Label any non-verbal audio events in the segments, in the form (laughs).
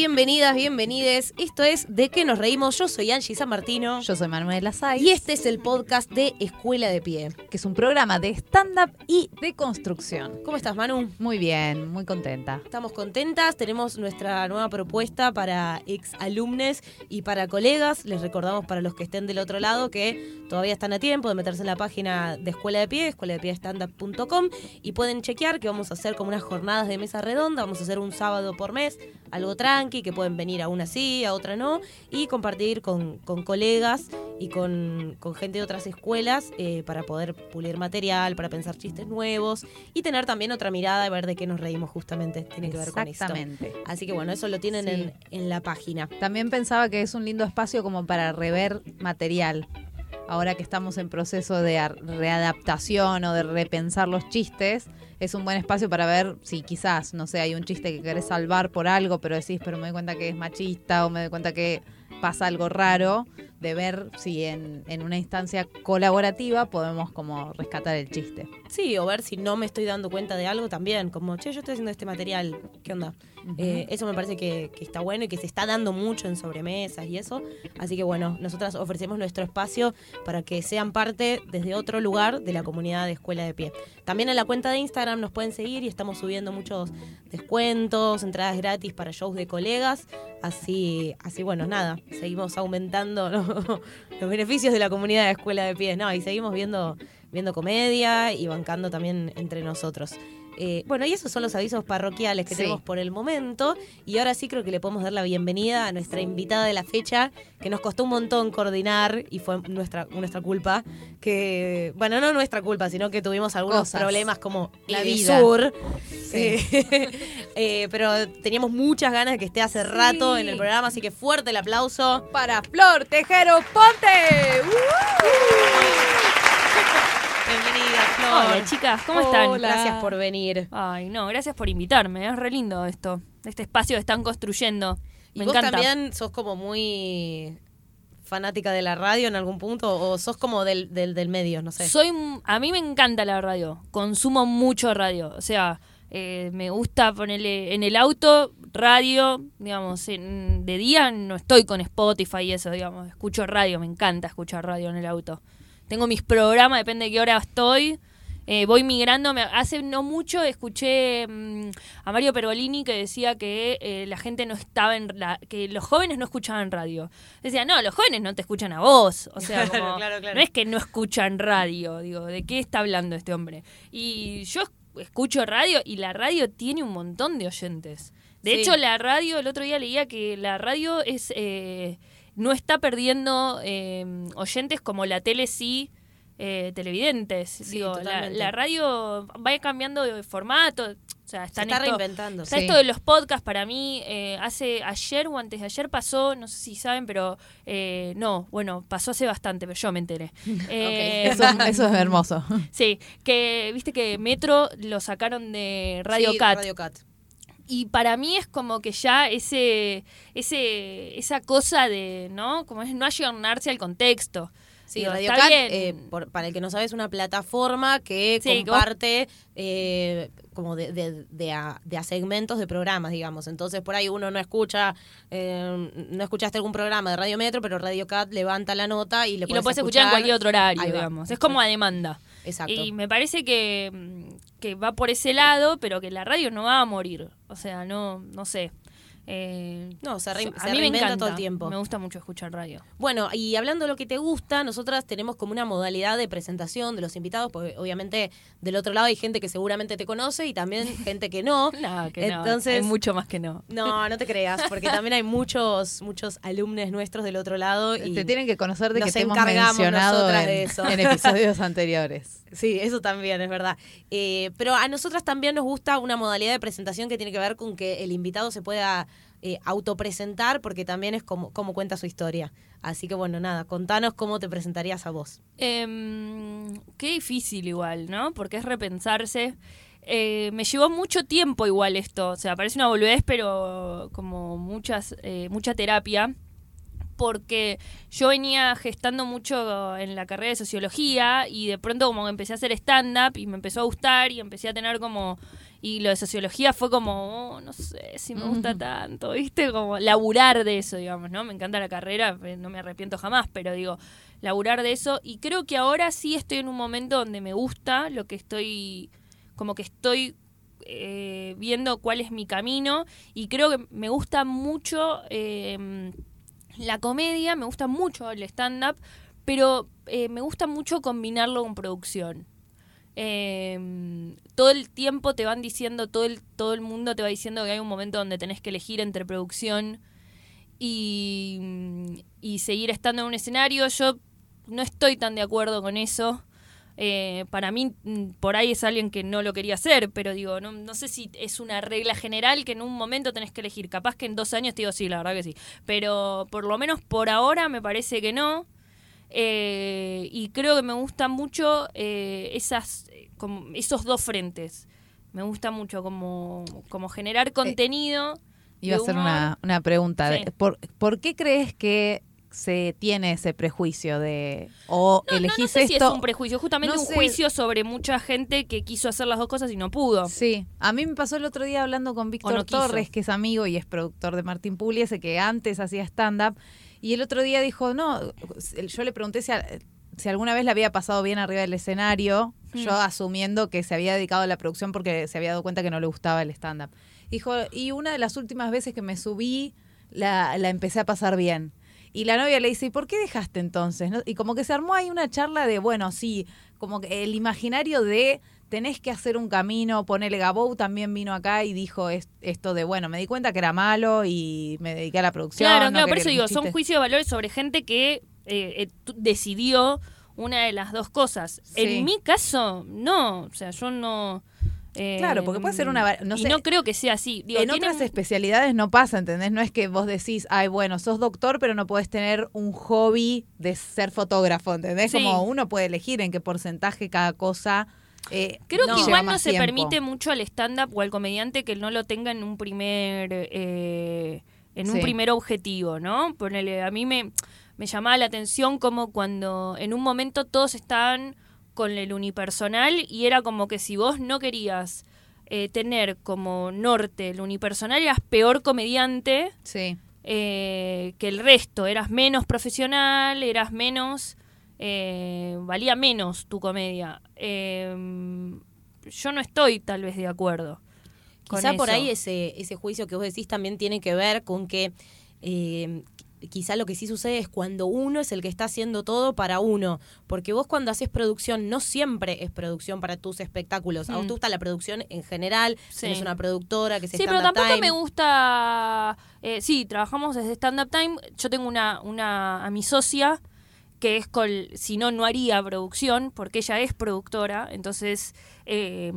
Bienvenidas, bienvenides. Esto es De qué nos reímos. Yo soy Angie San Martino. Yo soy Manuela Say. Y este es el podcast de Escuela de Pie. que es un programa de stand-up y de construcción. ¿Cómo estás, Manu? Muy bien, muy contenta. Estamos contentas, tenemos nuestra nueva propuesta para ex alumnes y para colegas. Les recordamos para los que estén del otro lado que todavía están a tiempo de meterse en la página de Escuela de Pie, escuela de pie standup.com y pueden chequear que vamos a hacer como unas jornadas de mesa redonda, vamos a hacer un sábado por mes, algo tranqui, que pueden venir a una sí, a otra no, y compartir con, con colegas y con, con gente de otras escuelas eh, para poder pulir material, para pensar chistes nuevos y tener también otra mirada y ver de qué nos reímos justamente. Tiene que ver con esto. Exactamente. Así que bueno, eso lo tienen Sí. en, en la página. También pensaba que es un lindo espacio como para rever material. Ahora que estamos en proceso de readaptación o de repensar los chistes, es un buen espacio para ver si quizás, no sé, hay un chiste que querés salvar por algo, pero decís, pero me doy cuenta que es machista o me doy cuenta que pasa algo raro, de ver si en, en una instancia colaborativa podemos como rescatar el chiste. Sí, o ver si no me estoy dando cuenta de algo también, como, che, yo estoy haciendo este material, ¿qué onda? Eh, eso me parece que, que está bueno y que se está dando mucho en sobremesas y eso. Así que bueno, nosotras ofrecemos nuestro espacio para que sean parte desde otro lugar de la comunidad de Escuela de Pie. También en la cuenta de Instagram nos pueden seguir y estamos subiendo muchos descuentos, entradas gratis para shows de colegas. Así, así bueno, nada, seguimos aumentando ¿no? (laughs) los beneficios de la comunidad de Escuela de Pie. No, y seguimos viendo, viendo comedia y bancando también entre nosotros. Eh, bueno, y esos son los avisos parroquiales que Sí. tenemos por el momento. Y ahora sí creo que le podemos dar la bienvenida a nuestra invitada de la fecha, que nos costó un montón coordinar y fue nuestra, nuestra culpa. Que, bueno, no nuestra culpa, sino que tuvimos algunos Cosas. problemas como La. Sur. Sí. Eh, (laughs) eh, pero teníamos muchas ganas de que esté hace rato en el programa, así que fuerte el aplauso. Para Flor Tejero Ponte. Bienvenida, Flor. Hola chicas, ¿cómo están? Gracias por venir. Ay, no, gracias por invitarme, es re lindo esto, este espacio que están construyendo. ¿Y Me vos encanta. también sos como muy fanática de la radio en algún punto o sos como del, del, del medio, no sé? Soy, a mí me encanta la radio, consumo mucho radio, o sea, eh, me gusta ponerle en el auto radio, digamos, en- de día no estoy con Spotify y eso, digamos, escucho radio, me encanta escuchar radio en el auto. Tengo mis programas, depende de qué hora estoy. eh, voy migrando. Hace no mucho escuché mm, a Mario Pergolini que decía que eh, la gente no estaba en la, que los jóvenes no escuchaban radio. Decía, no, los jóvenes no te escuchan a vos. O sea, (laughs) Claro, como, claro, claro. no es que no escuchan radio. Digo, ¿de qué está hablando este hombre? Y yo esc- escucho radio y la radio tiene un montón de oyentes. De Sí. hecho, la radio, el otro día leía que la radio es eh, no está perdiendo eh, oyentes como la tele sí. eh, televidentes. Sí, Digo, la, radio va cambiando de formato. O sea, Se están está esto- reinventando. Está Sí. esto de los podcasts para mí, eh, hace ayer o antes de ayer pasó, no sé si saben, pero eh, no, bueno, pasó hace bastante, pero yo me enteré. (laughs) Eh, (laughs) Eso, eso es hermoso. (laughs) Sí, que viste que Metro lo sacaron de Radio Sí, Cat. Radio Cat. Y para mí es como que ya ese, ese, esa cosa de, ¿no? Como es no ayornarse al contexto. Sí, Digo, Radio Cat, eh, por- para el que no sabe, es una plataforma que Sí, que vos- comparte eh, como de, de, de a, de a segmentos de programas, digamos. Entonces, por ahí uno no escucha, eh, no escuchaste algún programa de Radio Metro, pero Radio Cat levanta la nota y le y lo puedes escuchar en cualquier otro horario, digamos. Es como a demanda. Exacto. Y me parece que, mm, que va por ese lado, pero que la radio no va a morir. O sea, no, no sé. Eh, No, se, rein- a se mí me reinventa encanta. todo el tiempo. Me gusta mucho escuchar radio. Bueno, y hablando de lo que te gusta, nosotras tenemos como una modalidad de presentación de los invitados, porque obviamente del otro lado hay gente que seguramente te conoce y también (laughs) gente que no. No, que no. Entonces, Hay mucho más que no. no, no te creas, porque (laughs) también hay muchos, muchos alumnos nuestros del otro lado. Y Te tienen que conocer de que te hemos encargamos mencionado nosotras en, de eso. en episodios anteriores. (laughs) Sí, eso también es verdad. Eh, pero a nosotras también nos gusta una modalidad de presentación que tiene que ver con que el invitado se pueda eh, autopresentar, porque también es como, como cuenta su historia. Así que bueno, nada, contanos cómo te presentarías a vos. Em, qué difícil igual, ¿no? Porque es repensarse. Eh, me llevó mucho tiempo igual esto. O sea, parece una boludez, pero como muchas, eh, mucha terapia. porque yo venía gestando mucho en la carrera de sociología y de pronto como empecé a hacer stand-up y me empezó a gustar y empecé a tener como... Y lo de sociología fue como, oh, no sé si me gusta tanto, (laughs) ¿viste? Como laburar de eso, digamos, ¿no? Me encanta la carrera, eh, no me arrepiento jamás, pero digo, laburar de eso. Y creo que ahora sí estoy en un momento donde me gusta lo que estoy, como que estoy eh, viendo cuál es mi camino y creo que me gusta mucho eh, la comedia, me gusta mucho el stand-up, pero eh, me gusta mucho combinarlo con producción. Todo el tiempo te van diciendo, todo el, todo el mundo te va diciendo que hay un momento donde tenés que elegir entre producción y, y seguir estando en un escenario. Yo no estoy tan de acuerdo con eso. Eh, para mí, mm, por ahí es alguien que no lo quería hacer, pero digo, no, no sé si es una regla general que en un momento tenés que elegir. Capaz que en dos años te digo sí, la verdad que sí. Pero por lo menos por ahora me parece que no. Eh, y creo que me gustan mucho eh, esas, como esos dos frentes. Me gusta mucho como, como generar contenido. Iba a hacer una, una pregunta. ¿Por, ¿Por qué crees que se tiene ese prejuicio de o no, elegís no, no sé esto. Si es un prejuicio, justamente un juicio sobre mucha gente que quiso hacer las dos cosas y no pudo. Sí, a mí me pasó el otro día hablando con Víctor Torres, que es amigo y es productor de Martín Pugliese, que antes hacía stand-up, y el otro día dijo, no, yo le pregunté si, si alguna vez le había pasado bien arriba del escenario, mm. yo asumiendo que se había dedicado a la producción porque se había dado cuenta que no le gustaba el stand-up. Dijo, y una de las últimas veces que me subí, la, la empecé a pasar bien. Y la novia le dice, ¿y por qué dejaste entonces? Y como que se armó ahí una charla de, bueno, sí, como que el imaginario de tenés que hacer un camino, ponele Gabou también vino acá y dijo esto de, bueno, me di cuenta que era malo y me dediqué a la producción. Claro, claro, por eso digo, son juicios de valores sobre gente que eh, eh, decidió una de las dos cosas. En mi caso, no, o sea, yo no claro, porque puede ser una... No, y no creo que sea así. en otras especialidades no pasa, ¿entendés? No es que vos decís, ay, bueno, sos doctor, pero no puedes tener un hobby de ser fotógrafo, ¿entendés? Como uno puede elegir en qué porcentaje cada cosa... Eh, creo que igual no se permite mucho al stand-up o al comediante que no lo tenga en un primer... Eh, en un primer objetivo, ¿no? Ponele, a mí me, me llamaba la atención como cuando en un momento todos estaban con el unipersonal y era como que si vos no querías eh, tener como norte el unipersonal eras peor comediante sí. Eh, que el resto, eras menos profesional, eras menos, eh, valía menos tu comedia. Em, yo no estoy tal vez de acuerdo. Quizá por ahí ese, ese juicio que vos decís también tiene que ver con que quizá lo que sí sucede es cuando uno es el que está haciendo todo para uno. Porque vos cuando haces producción, no siempre es producción para tus espectáculos. A vos te mm. gusta la producción en general, sí. tenés una productora que se Sí, pero tampoco me gusta. Eh, sí, trabajamos desde Stand Up Time. Yo tengo una, una a mi socia que es con, si no, no haría producción, porque ella es productora, entonces eh,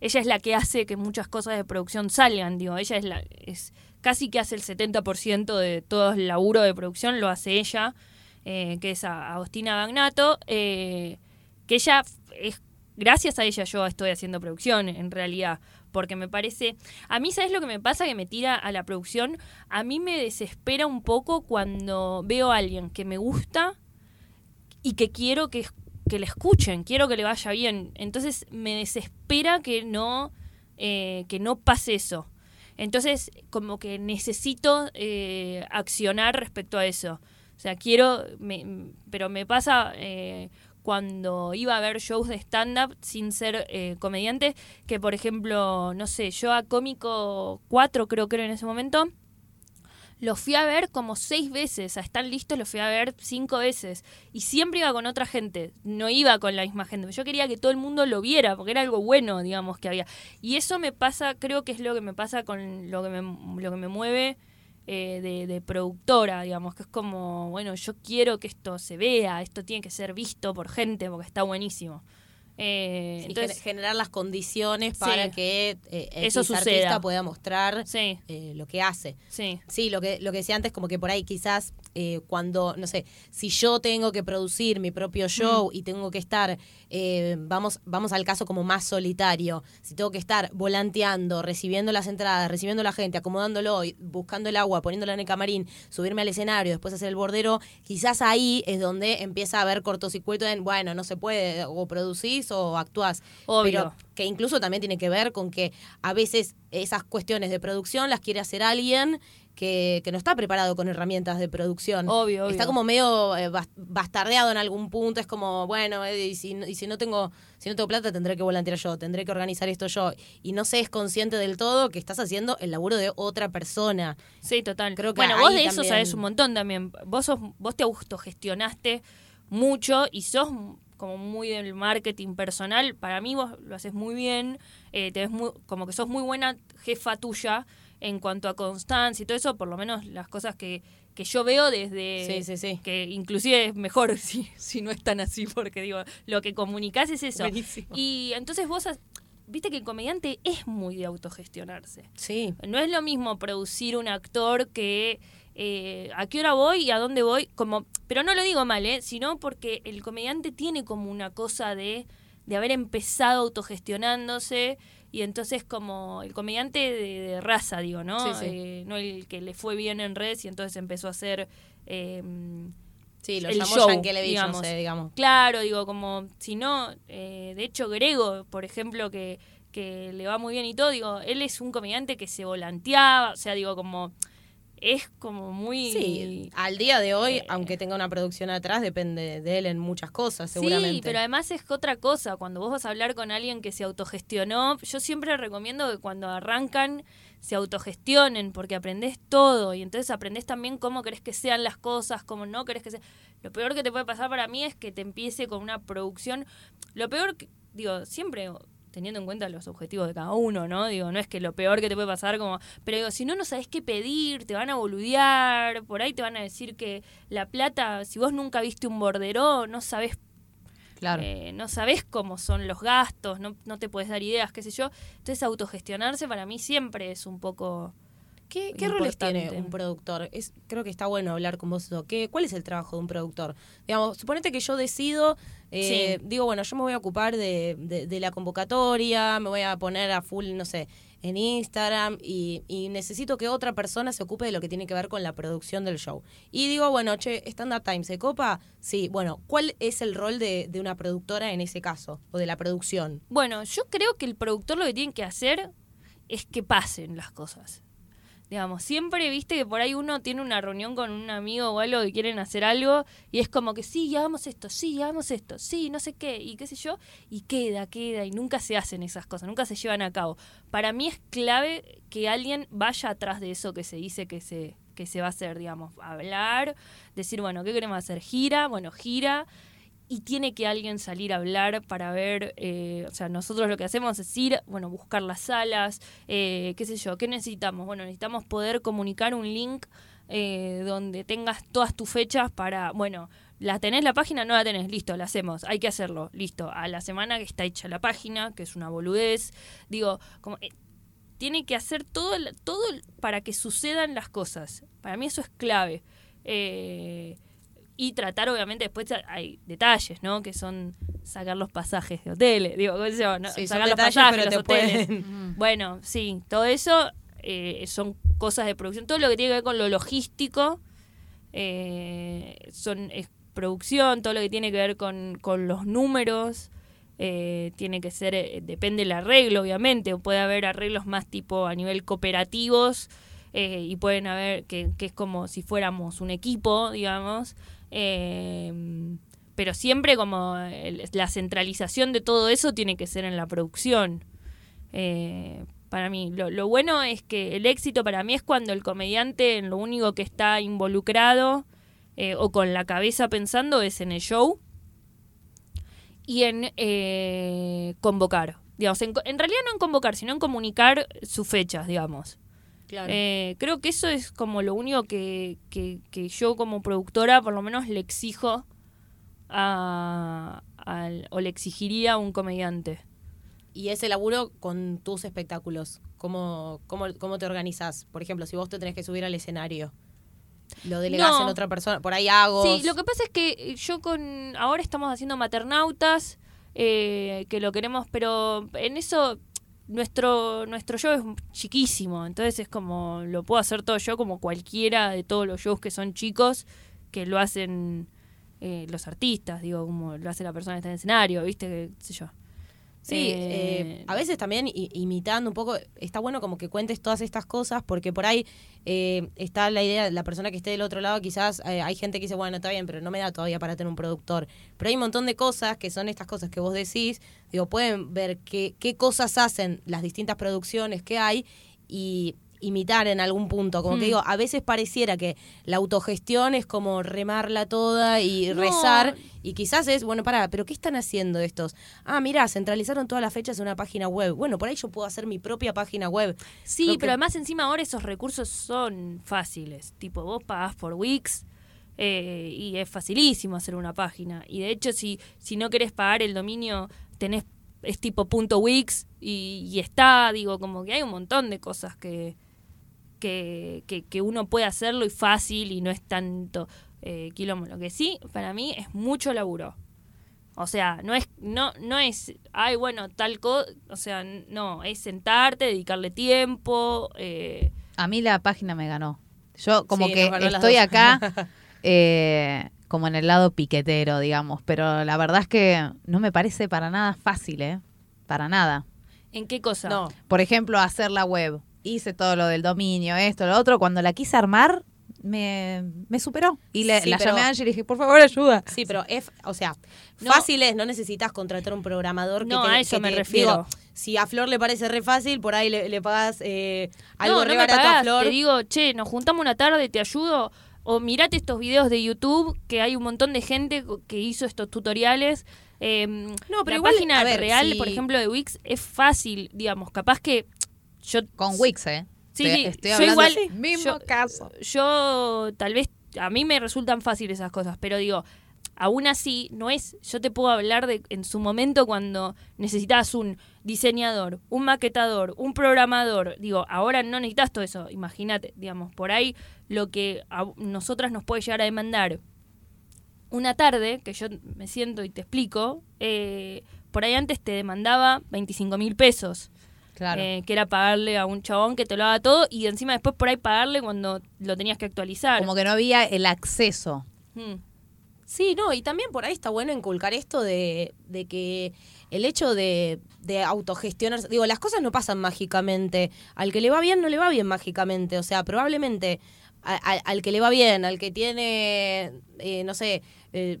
ella es la que hace que muchas cosas de producción salgan, digo, ella es la, es, casi que hace el 70% de todo el laburo de producción, lo hace ella, eh, que es Agostina Bagnato, eh, que ella es, gracias a ella yo estoy haciendo producción en realidad, porque me parece, a mí sabes lo que me pasa que me tira a la producción, a mí me desespera un poco cuando veo a alguien que me gusta y que quiero que, que le escuchen, quiero que le vaya bien, entonces me desespera que no, eh, que no pase eso. Entonces, como que necesito eh, accionar respecto a eso. O sea, quiero, pero me pasa eh, cuando iba a ver shows de stand-up sin ser eh, comediante, que por ejemplo, no sé, yo a Cómico 4 creo que era en ese momento, los fui a ver como seis veces, a Están Listos los fui a ver cinco veces. Y siempre iba con otra gente, no iba con la misma gente. Yo quería que todo el mundo lo viera, porque era algo bueno, digamos, que había. Y eso me pasa, creo que es lo que me pasa con lo que me, lo que me mueve eh, de, de, productora, digamos, que es como, bueno, yo quiero que esto se vea, esto tiene que ser visto por gente, porque está buenísimo. Eh, Sí, entonces, gener- generar las condiciones Sí. para que eh, Eso artista pueda mostrar sí, eh, lo que hace. sí. Sí, lo que, lo que decía antes, como que por ahí quizás eh, cuando, no sé, si yo tengo que producir mi propio show y tengo que estar, eh, vamos, vamos al caso como más solitario, si tengo que estar volanteando, recibiendo las entradas, recibiendo a la gente, acomodándolo, buscando el agua, poniéndola en el camarín, subirme al escenario, después hacer el bordero, quizás ahí es donde empieza a haber cortocircuito en, bueno, no se puede, o producís o actuás. Obvio. Pero que incluso también tiene que ver con que a veces esas cuestiones de producción las quiere hacer alguien que, que no está preparado con herramientas de producción. Obvio, obvio. Está como medio eh, bas- bastardeado en algún punto, es como, bueno, eh, y, si, y si no tengo si no tengo plata tendré que volantear yo, tendré que organizar esto yo. Y no se es consciente del todo que estás haciendo el laburo de otra persona. Sí, total. Creo que bueno, vos de eso también- sabés un montón también. Vos sos, vos te autogestionaste mucho y sos como muy del marketing personal. Para mí vos lo haces muy bien. eh, te ves muy, como que sos muy buena jefa tuya en cuanto a constancia y todo eso, por lo menos las cosas que, que yo veo desde Sí, sí, sí. que inclusive es mejor (laughs) si, si no es tan así, porque digo, lo que comunicás es eso. Buenísimo. Y entonces vos, has- viste que el comediante es muy de autogestionarse. Sí. No es lo mismo producir un actor que eh, a qué hora voy y a dónde voy, como, pero no lo digo mal, ¿eh? sino porque el comediante tiene como una cosa de, de haber empezado autogestionándose y entonces como el comediante de, de raza, digo, ¿no? Sí, sí. Eh, no el que le fue bien en redes y entonces empezó a hacer... eh, Sí, lo el llamó show, no digamos. sé, digamos. Claro, digo, como si no, eh, de hecho Grego, por ejemplo, que, que le va muy bien y todo, digo, él es un comediante que se volanteaba, o sea, digo, como, es como muy... Sí, al día de hoy, Eh. aunque tenga una producción atrás, depende de él en muchas cosas, seguramente. Sí, pero además es otra cosa, cuando vos vas a hablar con alguien que se autogestionó, yo siempre recomiendo que cuando arrancan se autogestionen, porque aprendés todo y entonces aprendés también cómo querés que sean las cosas, cómo no querés que sean. Lo peor que te puede pasar para mí es que te empiece con una producción. Lo peor, que, digo, siempre teniendo en cuenta los objetivos de cada uno, ¿no? Digo, no es que lo peor que te puede pasar como, pero digo, si no no sabes qué pedir, te van a boludear, por ahí te van a decir que la plata, si vos nunca viste un bordero, no sabés Claro. eh, no sabes cómo son los gastos, no, no te puedes dar ideas, qué sé yo. Entonces autogestionarse para mí siempre es un poco... ¿Qué, qué roles tiene un productor? Es, creo que está bueno hablar con vos eso. ¿Qué, ¿Cuál es el trabajo de un productor? Digamos, suponete que yo decido, eh, Sí. digo, bueno, yo me voy a ocupar de, de- de la convocatoria, me voy a poner a full, no sé, en Instagram y, y necesito que otra persona se ocupe de lo que tiene que ver con la producción del show. Y digo, bueno, che, Stand Up Time, ¿se copa? Sí, bueno, ¿cuál es el rol de, de una productora en ese caso? O de la producción. Bueno, yo creo que el productor lo que tiene que hacer es que pasen las cosas. Digamos, siempre viste que por ahí uno tiene una reunión con un amigo o algo que quieren hacer algo y es como que sí, hagamos esto, sí, hagamos esto, sí, no sé qué, y qué sé yo, y queda, queda, y nunca se hacen esas cosas, nunca se llevan a cabo. Para mí es clave que alguien vaya atrás de eso que se dice que se, que se va a hacer, digamos, hablar, decir, bueno, ¿qué queremos hacer? Gira, bueno, gira, y tiene que alguien salir a hablar para ver, eh, o sea, nosotros lo que hacemos es ir, bueno, buscar las salas, eh, qué sé yo, ¿qué necesitamos? Bueno, necesitamos poder comunicar un link eh, donde tengas todas tus fechas para, bueno, ¿la tenés la página? No la tenés, listo, la hacemos, hay que hacerlo, listo, a la semana que está hecha la página, que es una boludez, digo, como... eh, tiene que hacer todo, todo para que sucedan las cosas. Para mí eso es clave. Eh, y tratar, obviamente, después hay detalles, ¿no? Que son sacar los pasajes de hoteles, digo, ¿no? Sí, son sacar los detalles, pasajes, pero los te hoteles. pueden- (laughs) Bueno, sí, todo eso eh, son cosas de producción. Todo lo que tiene que ver con lo logístico eh, son es producción, todo lo que tiene que ver con, con los números. eh, tiene que ser, eh, depende del arreglo, obviamente, o puede haber arreglos más tipo a nivel cooperativos eh, y pueden haber, que, que es como si fuéramos un equipo, digamos, eh, pero siempre como la centralización de todo eso tiene que ser en la producción. Eh, para mí, lo, lo bueno es que el éxito para mí es cuando el comediante en lo único que está involucrado eh, o con la cabeza pensando es en el show y en eh, convocar. Digamos, en, en realidad no en convocar, sino en comunicar sus fechas, digamos. Claro. Eh, creo que eso es como lo único que, que, que yo como productora por lo menos le exijo a, al- o le exigiría a un comediante. Y ese laburo con tus espectáculos, ¿cómo, cómo, cómo te organizás? Por ejemplo, si vos te tenés que subir al escenario, lo delegás No. en otra persona, por ahí hago. Sí, lo que pasa es que yo con ahora estamos haciendo maternautas, eh, que lo queremos, pero en eso nuestro nuestro show es chiquísimo, entonces es como lo puedo hacer todo yo como cualquiera de todos los shows que son chicos que lo hacen eh, los artistas, digo, como lo hace la persona que está en el escenario, ¿viste? Qué sé yo. Sí, Eh, eh, a veces también i- imitando un poco, está bueno como que cuentes todas estas cosas, porque por ahí eh, está la idea, la persona que esté del otro lado, quizás eh, hay gente que dice, bueno, está bien, pero no me da todavía para tener un productor. Pero hay un montón de cosas que son estas cosas que vos decís, digo, pueden ver qué, qué cosas hacen las distintas producciones que hay y imitar en algún punto, como Hmm. que digo, a veces pareciera que la autogestión es como remarla toda y No. rezar y quizás es, bueno, pará, pero ¿qué están haciendo estos? Ah, mirá, centralizaron todas las fechas en una página web. Bueno, por ahí yo puedo hacer mi propia página web. Sí, Creo que- pero además encima ahora esos recursos son fáciles. Tipo, vos pagás por Wix eh, y es facilísimo hacer una página. Y de hecho, si, si no querés pagar el dominio, tenés es tipo punto Wix y, y está, digo, como que hay un montón de cosas que, que, que, que uno puede hacerlo y fácil y no es tanto eh, quilombo. Lo que sí, para mí, es mucho laburo. O sea, no es, no, no es, ay, bueno, tal cosa, o sea, no, es sentarte, dedicarle tiempo, eh, A mí la página me ganó. Yo como Sí, que estoy acá (laughs) eh, como en el lado piquetero, digamos, pero la verdad es que no me parece para nada fácil, ¿eh? Para nada. ¿en qué cosa? No, Por ejemplo, hacer la web. Hice todo lo del dominio, esto, lo otro. Cuando la quise armar, me, me superó. Y le, Sí, la pero- llamé a Angie y le dije, por favor, ayuda. sí, pero es, o sea, No. fácil es, no necesitas contratar un programador que No, te- a eso que me te- refiero. digo, si a Flor le parece re fácil, por ahí le, le pagas eh, algo no, re no me barato pagás, a Flor. te digo, che, nos juntamos una tarde, te ayudo, o mirate estos videos de YouTube, que hay un montón de gente que hizo estos tutoriales. Eh, No, pero la igual, página ver, real, si- por ejemplo, de Wix, es fácil, digamos, capaz que yo... Con Wix, ¿eh? Sí, Estoy- sí, estoy yo hablando igual- del mismo yo- caso. yo tal vez a mí me resultan fáciles esas cosas, pero digo, aún así no es, yo te puedo hablar de en su momento cuando necesitas un diseñador, un maquetador, un programador, digo, ahora no necesitas todo eso, imagínate, digamos, por ahí lo que a nosotras nos puede llegar a demandar una tarde, que yo me siento y te explico, eh, por ahí antes te demandaba 25 mil pesos. Claro. Eh, que era pagarle a un chabón que te lo haga todo y encima después por ahí pagarle cuando lo tenías que actualizar. como que no había el acceso. Mm. Sí, no, y también por ahí está bueno inculcar esto de, de que el hecho de, de autogestionarse, digo, las cosas no pasan mágicamente, al que le va bien no le va bien mágicamente, o sea, probablemente a- a- al que le va bien, al que tiene, eh, no sé, eh,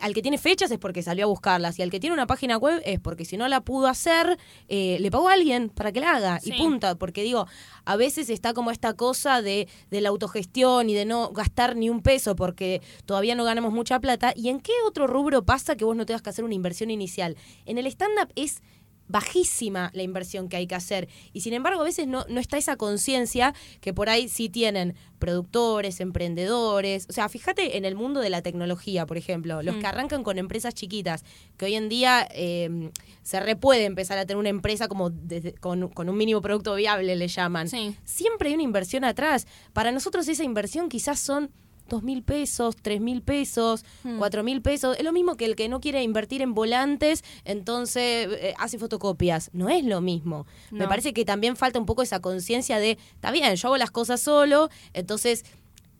al que tiene fechas es porque salió a buscarlas y al que tiene una página web es porque si no la pudo hacer, eh, le pagó a alguien para que la haga Sí. y punta, porque digo, a veces está como esta cosa de, de la autogestión y de no gastar ni un peso porque todavía no ganamos mucha plata. ¿Y en qué otro rubro pasa que vos no tengas que hacer una inversión inicial? En el stand-up es bajísima la inversión que hay que hacer. Y sin embargo, a veces no, no está esa conciencia que por ahí sí tienen productores, emprendedores. O sea, fíjate en el mundo de la tecnología, por ejemplo, los Mm. que arrancan con empresas chiquitas, que hoy en día eh, se re puede empezar a tener una empresa como desde- con, con un mínimo producto viable, le llaman. Sí. Siempre hay una inversión atrás. Para nosotros esa inversión quizás son dos mil pesos, tres mil pesos, Hmm. cuatro mil pesos. Es lo mismo que el que no quiere invertir en volantes, entonces eh, hace fotocopias. No es lo mismo. Me parece que también falta un poco esa conciencia de, está bien, yo hago las cosas solo, entonces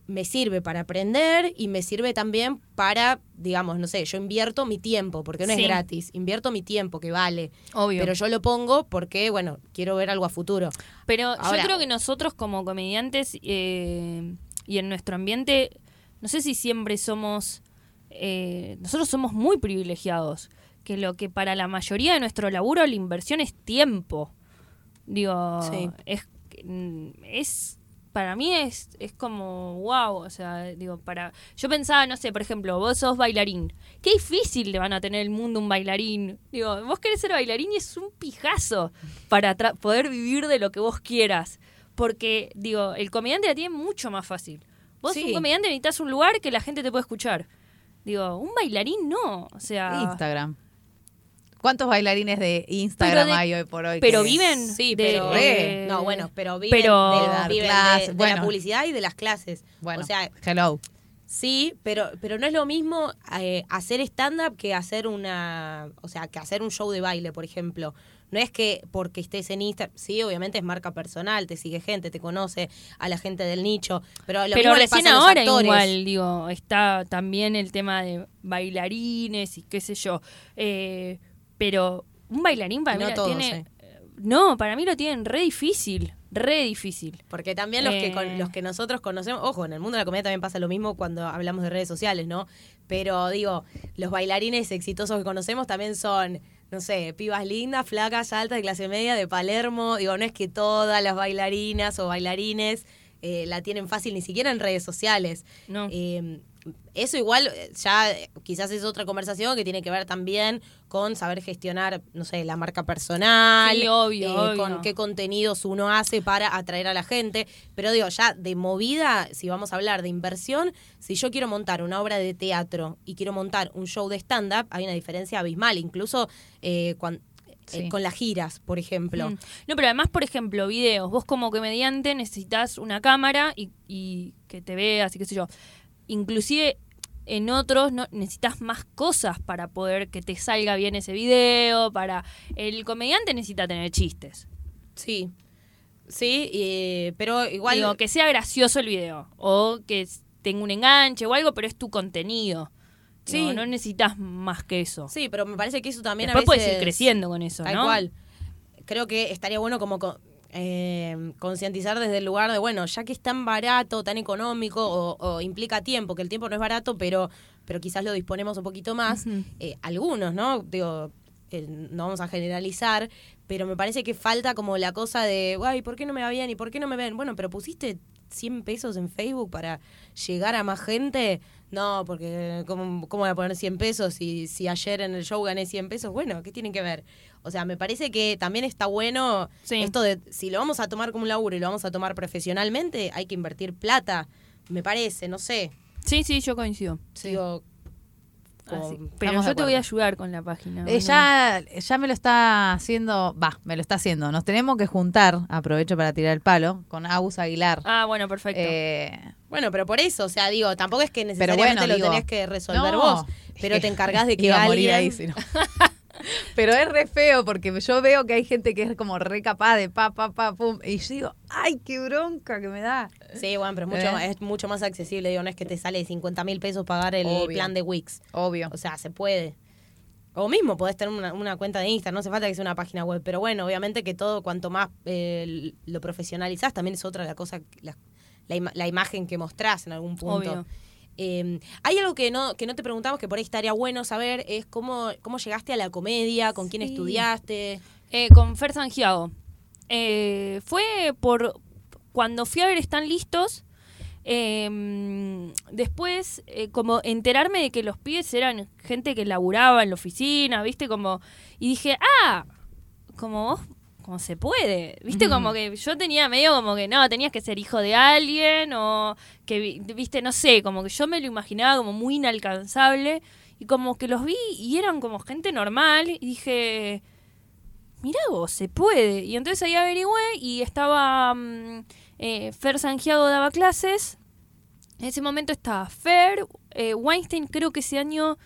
me sirve para aprender y me sirve también para, digamos, no sé, yo invierto mi tiempo, porque no Sí. es gratis, invierto mi tiempo, que vale. Obvio. Pero yo lo pongo porque, bueno, quiero ver algo a futuro. Pero Ahora- yo creo que nosotros como comediantes eh, y en nuestro ambiente, no sé si siempre somos, eh, nosotros somos muy privilegiados, que lo que para la mayoría de nuestro laburo la inversión es tiempo. Digo, Sí. es, es, para mí es, es como, wow, o sea, digo, para, yo pensaba, no sé, por ejemplo, vos sos bailarín, qué difícil le van a tener el mundo un bailarín. Digo, vos querés ser bailarín y es un pijazo para tra- poder vivir de lo que vos quieras. Porque, digo, el comediante la tiene mucho más fácil. Vos, Sí. un comediante, necesitas un lugar que la gente te pueda escuchar. Digo, un bailarín no. O sea. Instagram. ¿Cuántos bailarines de Instagram de- hay hoy por hoy? pero viven Sí, de- pero no, bueno, pero viven, pero- de, De dar viven de- clases, de bueno. la publicidad y de las clases. Bueno, O sea, hello. sí, pero pero no es lo mismo eh, hacer stand up que hacer una, o sea, que hacer un show de baile, por ejemplo. No es que porque estés en Instagram, sí, obviamente es marca personal, te sigue gente, te conoce a la gente del nicho, pero lo Pero mismo recién pasa a los ahora igual, digo, está también el tema de bailarines y qué sé yo. Eh, pero un bailarín para No mí todos, tiene... eh. No, para mí lo tienen re difícil, re difícil. Porque también los, que con- Eh. los que nosotros conocemos, ojo, en el mundo de la comedia también pasa lo mismo cuando hablamos de redes sociales, ¿no? Pero digo, los bailarines exitosos que conocemos también son, no sé, pibas lindas, flacas, altas, de clase media, de Palermo. Digo, no es que todas las bailarinas o bailarines eh, la tienen fácil, ni siquiera en redes sociales. No. Eh, eso igual eh, ya eh, quizás es otra conversación que tiene que ver también con saber gestionar, no sé, la marca personal, Sí, obvio, eh, obvio. con qué contenidos uno hace para atraer a la gente. Pero digo, ya de movida, si vamos a hablar de inversión, si yo quiero montar una obra de teatro y quiero montar un show de stand-up, hay una diferencia abismal, incluso eh, eh, con las giras, por ejemplo. Mm. No, pero además, por ejemplo, videos. Vos como comediante necesitas una cámara y, y que te veas y qué sé yo. Inclusive en otros no necesitas más cosas para poder que te salga bien ese video, para el comediante necesita tener chistes. Sí. Sí, eh, pero igual... Digo, que sea gracioso el video o que tenga un enganche o algo, pero es tu contenido. Sí. no necesitas más que eso. Sí, pero me parece que eso también Después a puedes veces... ir creciendo con eso, Tal ¿no? cual. Creo que estaría bueno como co- eh, concientizar desde el lugar de, bueno, ya que es tan barato, tan económico o, o implica tiempo, que el tiempo no es barato, pero, pero quizás lo disponemos un poquito más, eh, algunos, ¿no? Digo, eh, no vamos a generalizar, pero me parece que falta como la cosa de, guay, ¿por qué no me va bien? ¿Y por qué no me ven? Bueno, pero pusiste 100 pesos en Facebook para llegar a más gente. No, porque ¿cómo, cómo voy a poner 100 pesos si, si ayer en el show gané 100 pesos? Bueno, ¿qué tienen que ver? O sea, me parece que también está bueno Sí. esto de, si lo vamos a tomar como un laburo y lo vamos a tomar profesionalmente, hay que invertir plata, me parece, no sé. Sí, sí, yo coincido. Digo, Así- Pero yo te voy a ayudar con la página. Eh, ya, ya me lo está haciendo, va, me lo está haciendo. Nos tenemos que juntar, aprovecho para tirar el palo, con Agus Aguilar. Ah, bueno, perfecto. Eh, Bueno, pero por eso, o sea, digo, tampoco es que Pero necesariamente bueno, lo digo, tenés que resolver no, vos, pero te encargás de que (laughs) iba a morir alguien... ahí, si no. (laughs) (laughs) Pero es re feo porque yo veo que hay gente que es como re capaz de pa, pa, pa, pum. Y yo digo, ay, qué bronca que me da. Sí, bueno, pero es mucho, ¿Eh? más- es mucho más accesible, digo, no es que te sale 50 mil pesos pagar el Obvio. plan de Wix. Obvio. O sea, se puede. O mismo podés tener una, una cuenta de Insta, no hace falta que sea una página web. Pero bueno, obviamente que todo, cuanto más eh, lo profesionalizás, también es otra la cosa, la, la, ima- la imagen que mostrás en algún punto. Obvio. Eh, hay algo que no, que no te preguntamos, que por ahí estaría bueno saber, es cómo, cómo llegaste a la comedia, con quién Sí. estudiaste. Eh, con Fer Sangiago. Eh, fue por cuando fui a ver Están Listos. eh, después, eh, como enterarme de que los pibes eran gente que laburaba en la oficina, ¿viste? Como. Y dije, ah, como vos, como se puede. ¿Viste? Como que yo tenía medio como que no, tenías que ser hijo de alguien o que, vi- ¿viste? No sé, como que yo me lo imaginaba como muy inalcanzable. Y como que los vi y eran como gente normal. Y dije, mirá vos, se puede. Y entonces ahí averigüé y estaba mm, eh, Fer Sangiago daba clases. En ese momento estaba Fer, eh, Weinstein creo que ese año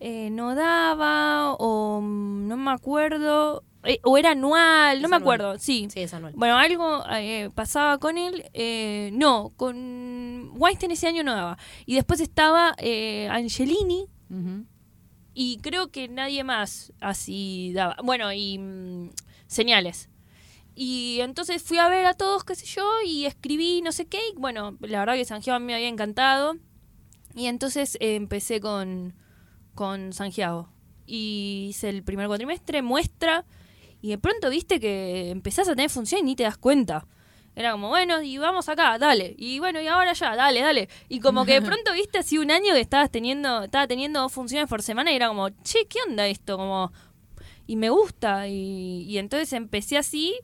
eh, no daba o mm, no me acuerdo. Eh, o era anual, no Es me anual. acuerdo, sí. Sí, es anual. Bueno, algo eh, pasaba con él. eh, no, con Weinstein ese año no daba. Y después estaba Angelini, y creo que nadie más así daba. Bueno, y mm, señales. Y entonces fui a ver a todos, qué sé yo, y escribí no sé qué. Y bueno, la verdad que Santiago me había encantado. Y entonces empecé con, con Santiago. Y hice el primer cuatrimestre, muestra. Y de pronto viste que empezás a tener función y ni te das cuenta. Era como, bueno, y vamos acá, dale. Y bueno, y ahora ya, dale, dale. Y como que de (laughs) pronto viste así un año que estabas teniendo, estaba teniendo dos funciones por semana y era como, che, ¿qué onda esto? Como, y me gusta. Y, y entonces empecé así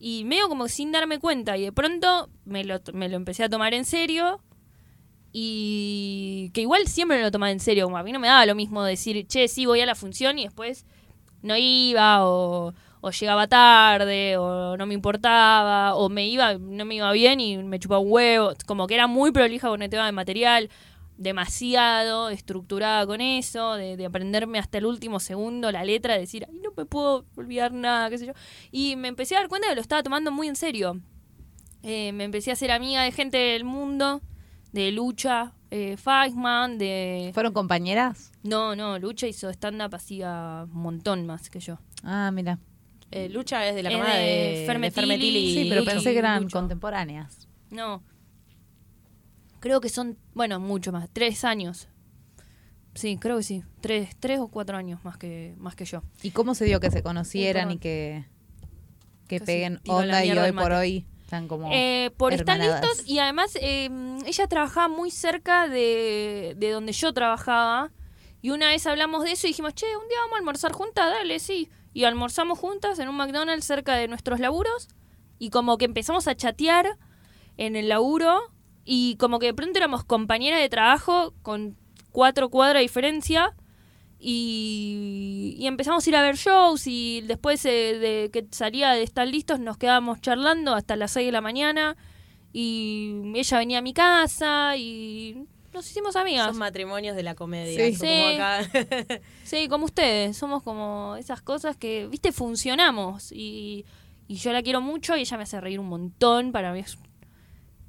y medio como sin darme cuenta. Y de pronto me lo, me lo empecé a tomar en serio. y que igual siempre me lo tomaba en serio, como a mí no me daba lo mismo decir, che, sí, voy a la función y después no iba o, o llegaba tarde o no me importaba o me iba, no me iba bien y me chupaba un huevo, como que era muy prolija con el tema de material, demasiado estructurada con eso, de, de aprenderme hasta el último segundo la letra, de decir, ay, no me puedo olvidar nada, qué sé yo. Y me empecé a dar cuenta de que lo estaba tomando muy en serio. Eh, me empecé a hacer amiga de gente del mundo, de Lucha, eh, de... ¿Fueron compañeras? No, no, Lucha hizo stand-up hacía un montón más que yo. Ah, mira. Eh, Lucha es de la hermana de Fermetili. Fermetili y Sí, pero Lucho. pensé que eran Lucho. contemporáneas. No. Creo que son, bueno, mucho más, tres años. Sí, creo que sí. Tres, tres o cuatro años más que, más que yo. ¿Y cómo se dio que se conocieran y que, que Casi peguen onda y hoy por hoy están como Eh, por estar hermanadas? listos y además eh, ella trabajaba muy cerca de, de donde yo trabajaba y una vez hablamos de eso y dijimos, che, un día vamos a almorzar juntas, dale, sí. Y almorzamos juntas en un McDonald's cerca de nuestros laburos y como que empezamos a chatear en el laburo y como que de pronto éramos compañeras de trabajo con cuatro cuadras de diferencia y, empezamos a ir a ver shows y después eh, de que salía de estar listos nos quedábamos charlando hasta las 6 de la mañana y ella venía a mi casa y nos hicimos amigas. Son matrimonios de la comedia. Sí. supongo Sí. acá. (laughs) Sí, como ustedes, somos como esas cosas que, viste, funcionamos y, y yo la quiero mucho y ella me hace reír un montón, para mí es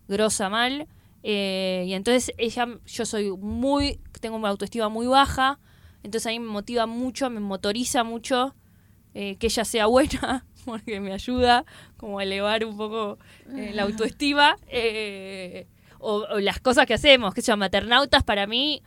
grosa mal. eh, y entonces ella, yo soy muy, tengo una autoestima muy baja, entonces a mí me motiva mucho, me motoriza mucho eh, que ella sea buena, (laughs) porque me ayuda como a elevar un poco eh, la autoestima. eh, o, o las cosas que hacemos, que son maternautas para mí.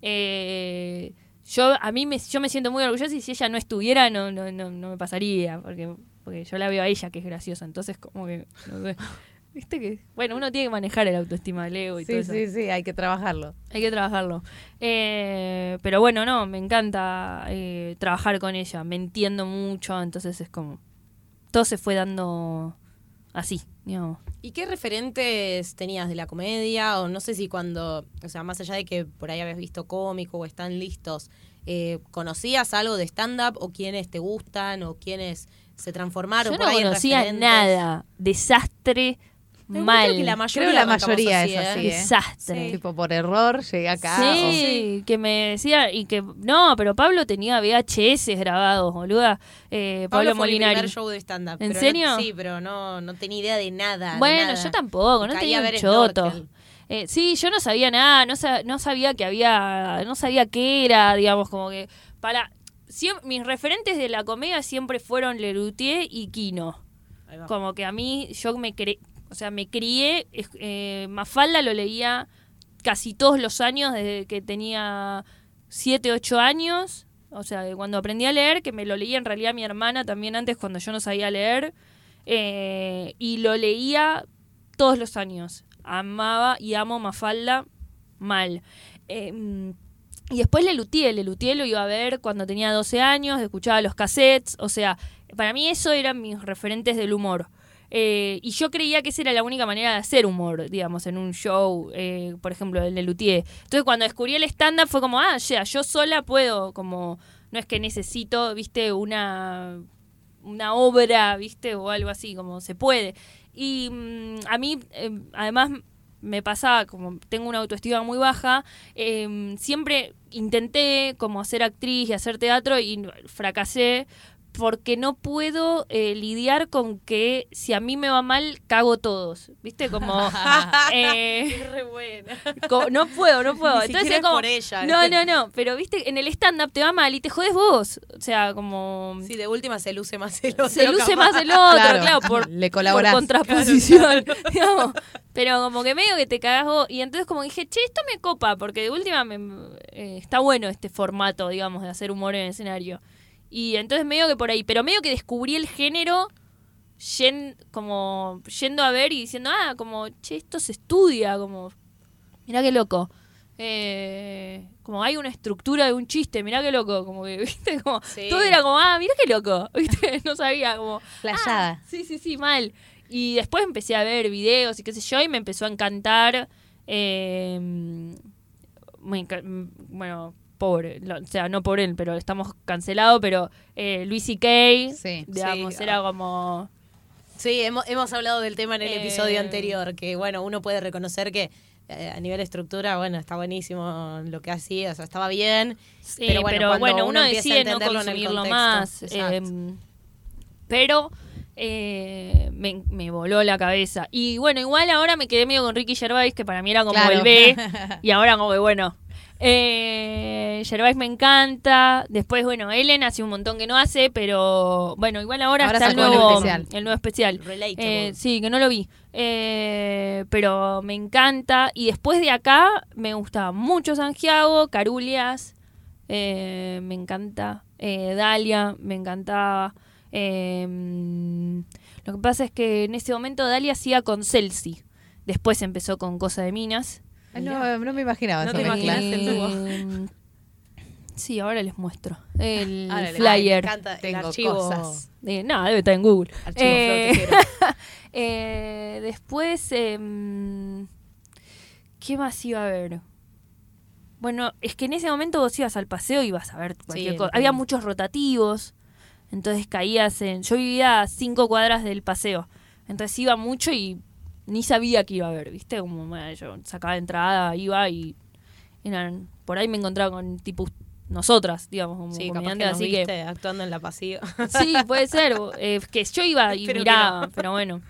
eh, yo a mí me, yo me siento muy orgullosa y si ella no estuviera no, no, no, no me pasaría, porque, porque yo la veo a ella que es graciosa, entonces como que, no sé. (laughs) Viste que, bueno, uno tiene que manejar el autoestima del ego y todo Sí, eso. sí, sí, hay que trabajarlo. Hay que trabajarlo. Eh, pero bueno, no, me encanta eh, trabajar con ella. Me entiendo mucho, entonces es como. Todo se fue dando así, digamos. ¿Y qué referentes tenías de la comedia? O no sé si cuando, o sea, más allá de que por ahí habías visto cómico o están listos, eh, ¿conocías algo de stand-up o quiénes te gustan o quiénes se transformaron Yo por no ahí en conocía referentes? nada. Desastre mal. Creo que la mayoría, que la arrancamos mayoría así, es así, ¿eh? ¿eh? Desastre. Tipo por error llegué acá. Sí, que me decía, y que, no, pero Pablo tenía VHS grabados, boluda. Eh, Pablo, Pablo fue mi Molinari. primer show de stand-up. ¿En pero no- serio? sí, pero no, no tenía idea de nada. de Bueno, nada. yo tampoco, no Caí tenía un choto. Eh, sí, yo no sabía nada, no, sa- no sabía que había, no sabía qué era, digamos, como que para siem- mis referentes de la comedia siempre fueron Lerutier y Kino. Como que a mí, yo me cre o sea, me crié, eh, Mafalda lo leía casi todos los años desde que tenía 7, 8 años. O sea, cuando aprendí a leer, que me lo leía en realidad mi hermana también antes cuando yo no sabía leer. eh, y lo leía todos los años. Amaba y amo Mafalda mal. Eh, y después Lelutier, Lelutier lo iba a ver cuando tenía 12 años, escuchaba los cassettes, o sea, para mí eso eran mis referentes del humor. Eh, y yo creía que esa era la única manera de hacer humor, digamos, en un show, eh, por ejemplo, el de Luthier. Entonces, cuando descubrí el stand-up fue como, ah, ya, yo sola puedo, como, no es que necesito, viste, una, una obra, viste, o algo así, como se puede. Y mm, a mí, eh, además, me pasaba, como tengo una autoestima muy baja, eh, siempre intenté como ser actriz y hacer teatro y fracasé porque no puedo eh, lidiar con que si a mí me va mal, cago todos. ¿Viste? Como... (laughs) eh, re buena. no puedo, no (laughs) puedo. Ni Entonces como... por ella. No, no, no. Pero, ¿viste? En el stand-up te va mal y te jodes vos. O sea, como... Sí, de última se luce más el otro. se luce más el otro, Claro, claro, por, le por contraposición, (laughs) digamos. Pero como que medio que te cagás vos. Y entonces como dije, che, esto me copa, porque de última me, eh, está bueno este formato, digamos, de hacer humor en el escenario. Y entonces medio que por ahí, pero medio que descubrí el género yen- como yendo a ver y diciendo, ah, como, che, esto se estudia, como, mirá qué loco. Eh, como hay una estructura de un chiste, mirá qué loco, como que, (laughs) viste, como, Sí. todo era como, ah, mirá qué loco, (laughs) viste, no sabía, como, Playada. Sí, sí, sí, mal. Y después empecé a ver videos y qué sé yo, y me empezó a encantar Eh, mm, bueno, pobre, lo- o sea, no por él, pero estamos cancelados, pero eh, Luis y Kay, Sí. digamos, Sí, era ah. como... Sí, hemos, hemos hablado del tema en el Eh. episodio anterior, que bueno, uno puede reconocer que eh, a nivel de estructura, bueno, está buenísimo lo que hacía, o sea, estaba bien. Sí, Pero pero bueno, bueno, cuando uno, uno decide no entenderlo en el consumirlo contexto, más. eh, pero eh, me, me voló la cabeza. Y bueno, igual ahora me quedé medio con Ricky Gervais, que para mí era como Claro. el B. (laughs) y ahora como que bueno. Eh, Gervais me encanta. Después, bueno, Ellen hace un montón que no hace, pero bueno, igual ahora, Ahora está el nuevo, especial. el nuevo especial. Eh, sí, que no lo vi. Eh, pero me encanta. Y después de acá me gustaba mucho Santiago, Carulias. eh, me encanta. Eh, Dalia, me encantaba. Eh, lo que pasa es que en ese momento Dalia hacía con Celsi. Después empezó con Cosa de Minas. Ay, no, no me imaginaba No te el. Eh, Sí, ahora les muestro. El (laughs) Ahora Ay, me flyer. encanta el Tengo archivo. cosas. Eh, no, debe estar en Google. Archivo Eh, (laughs) eh, después, em, ¿qué más iba a haber? Bueno, es que en ese momento vos ibas al paseo y ibas a ver cualquier Sí, cosa. Había muchos rotativos, entonces caías en... Yo vivía a cinco cuadras del paseo, entonces iba mucho y ni sabía que iba a ver, ¿viste? Como bueno, yo sacaba entrada, iba y eran, por ahí me encontraba con tipo nosotras, digamos, como Sí, nos así viste que... actuando en la pasiva. Sí, puede ser. eh, que yo iba y que miraba, no. pero bueno.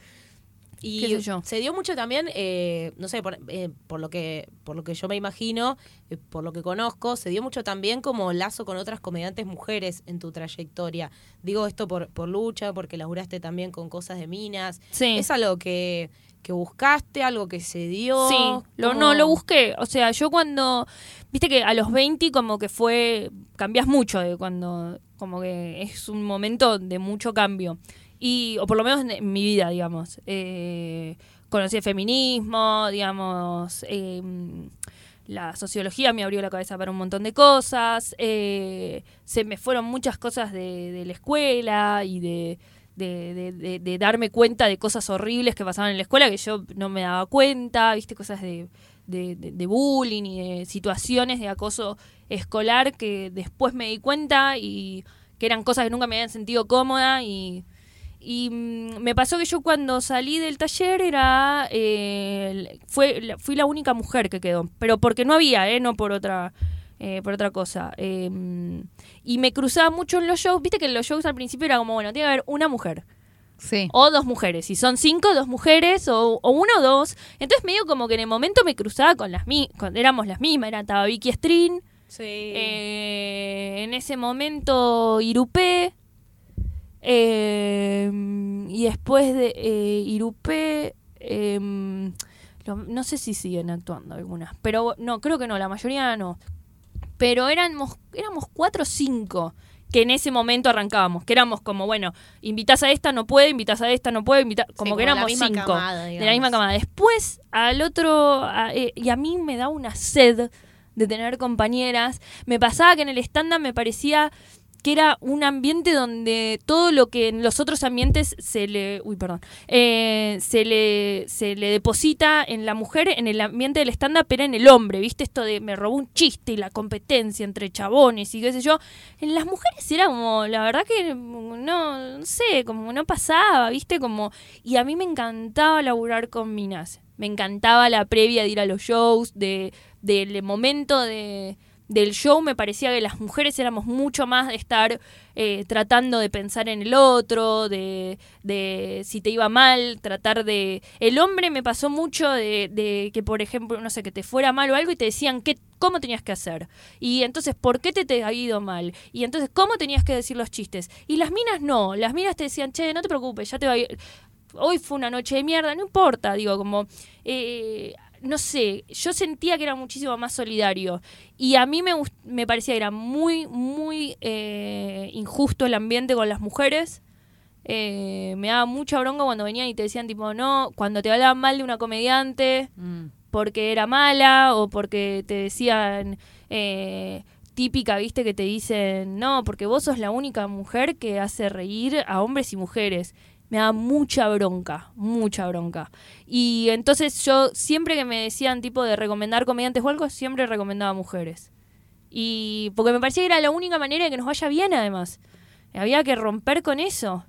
Y ¿Qué sé yo? se dio mucho también, eh, no sé, por, eh, por lo que por lo que yo me imagino, eh, por lo que conozco, se dio mucho también como lazo con otras comediantes mujeres en tu trayectoria. Digo esto por, por lucha, porque laburaste también con cosas de minas. Sí. ¿Es algo que, que buscaste, algo que se dio? Sí, lo, ¿Cómo- no, lo busqué. O sea, yo cuando. Viste que a los 20 como que fue. Cambias mucho de cuando. Como que es un momento de mucho cambio. Y, o por lo menos en, en mi vida, digamos. Eh, conocí el feminismo, digamos. eh, la sociología me abrió la cabeza para un montón de cosas. eh, se me fueron muchas cosas de, de la escuela y de, de, de- de- de darme cuenta de cosas horribles que pasaban en la escuela que yo no me daba cuenta, viste, cosas de, bullying y de situaciones de acoso escolar que después me di cuenta y que eran cosas que nunca me habían sentido cómoda y, y mm, me pasó que yo cuando salí del taller era eh, fue fui la única mujer que quedó, pero porque no había, eh, no por otra eh, por otra cosa. Eh, y me cruzaba mucho en los shows, viste que en los shows al principio era como, bueno, tiene que haber una mujer Sí. o dos mujeres. Si son cinco, dos mujeres, o, o uno o dos. Entonces medio como que en el momento me cruzaba con las mismas, éramos las mismas, era estaba Vicky Strin, Sí. eh, en ese momento Irupé, eh, y después de eh, Irupé, eh, lo- no sé si siguen actuando algunas, pero no, creo que no, la mayoría no. Pero éramos, éramos cuatro o cinco que en ese momento arrancábamos, que éramos como, bueno, invitas a esta, no puede, invitas a esta, no puede, invita como como que éramos cinco camada, de la misma camada. Después al otro, a- eh, y a mí me da una sed de tener compañeras. Me pasaba que en el stand-up me parecía que era un ambiente donde todo lo que en los otros ambientes se le uy perdón eh, se le se le deposita en la mujer en el ambiente del stand-up era en el hombre viste esto de me robó un chiste y la competencia entre chabones y qué sé yo. En las mujeres era como la verdad que no, no sé como no pasaba viste como y a mí me encantaba laburar con minas. Me encantaba la previa de ir a los shows de del momento de del show me parecía que las mujeres éramos mucho más de estar eh, tratando de pensar en el otro, de, de si te iba mal, tratar de... El hombre me pasó mucho de, de que, por ejemplo, no sé, que te fuera mal o algo y te decían qué, cómo tenías que hacer. Y entonces, ¿por qué te, te ha ido mal? Y entonces, ¿cómo tenías que decir los chistes? Y las minas no, las minas te decían, che, no te preocupes, ya te va a ir... Hoy fue una noche de mierda, no importa, digo, como... eh, no sé, yo sentía que era muchísimo más solidario. Y a mí me, me parecía que era muy, muy eh, injusto el ambiente con las mujeres. Eh, me daba mucha bronca cuando venían y te decían, tipo, no, cuando te hablaban mal de una comediante Mm. porque era mala o porque te decían. eh, típica, viste, que te dicen, no, porque vos sos la única mujer que hace reír a hombres y mujeres. Me daba mucha bronca, mucha bronca. Y entonces yo, siempre que me decían tipo de recomendar comediantes o siempre recomendaba mujeres. Y porque me parecía que era la única manera de que nos vaya bien además. Había que romper con eso.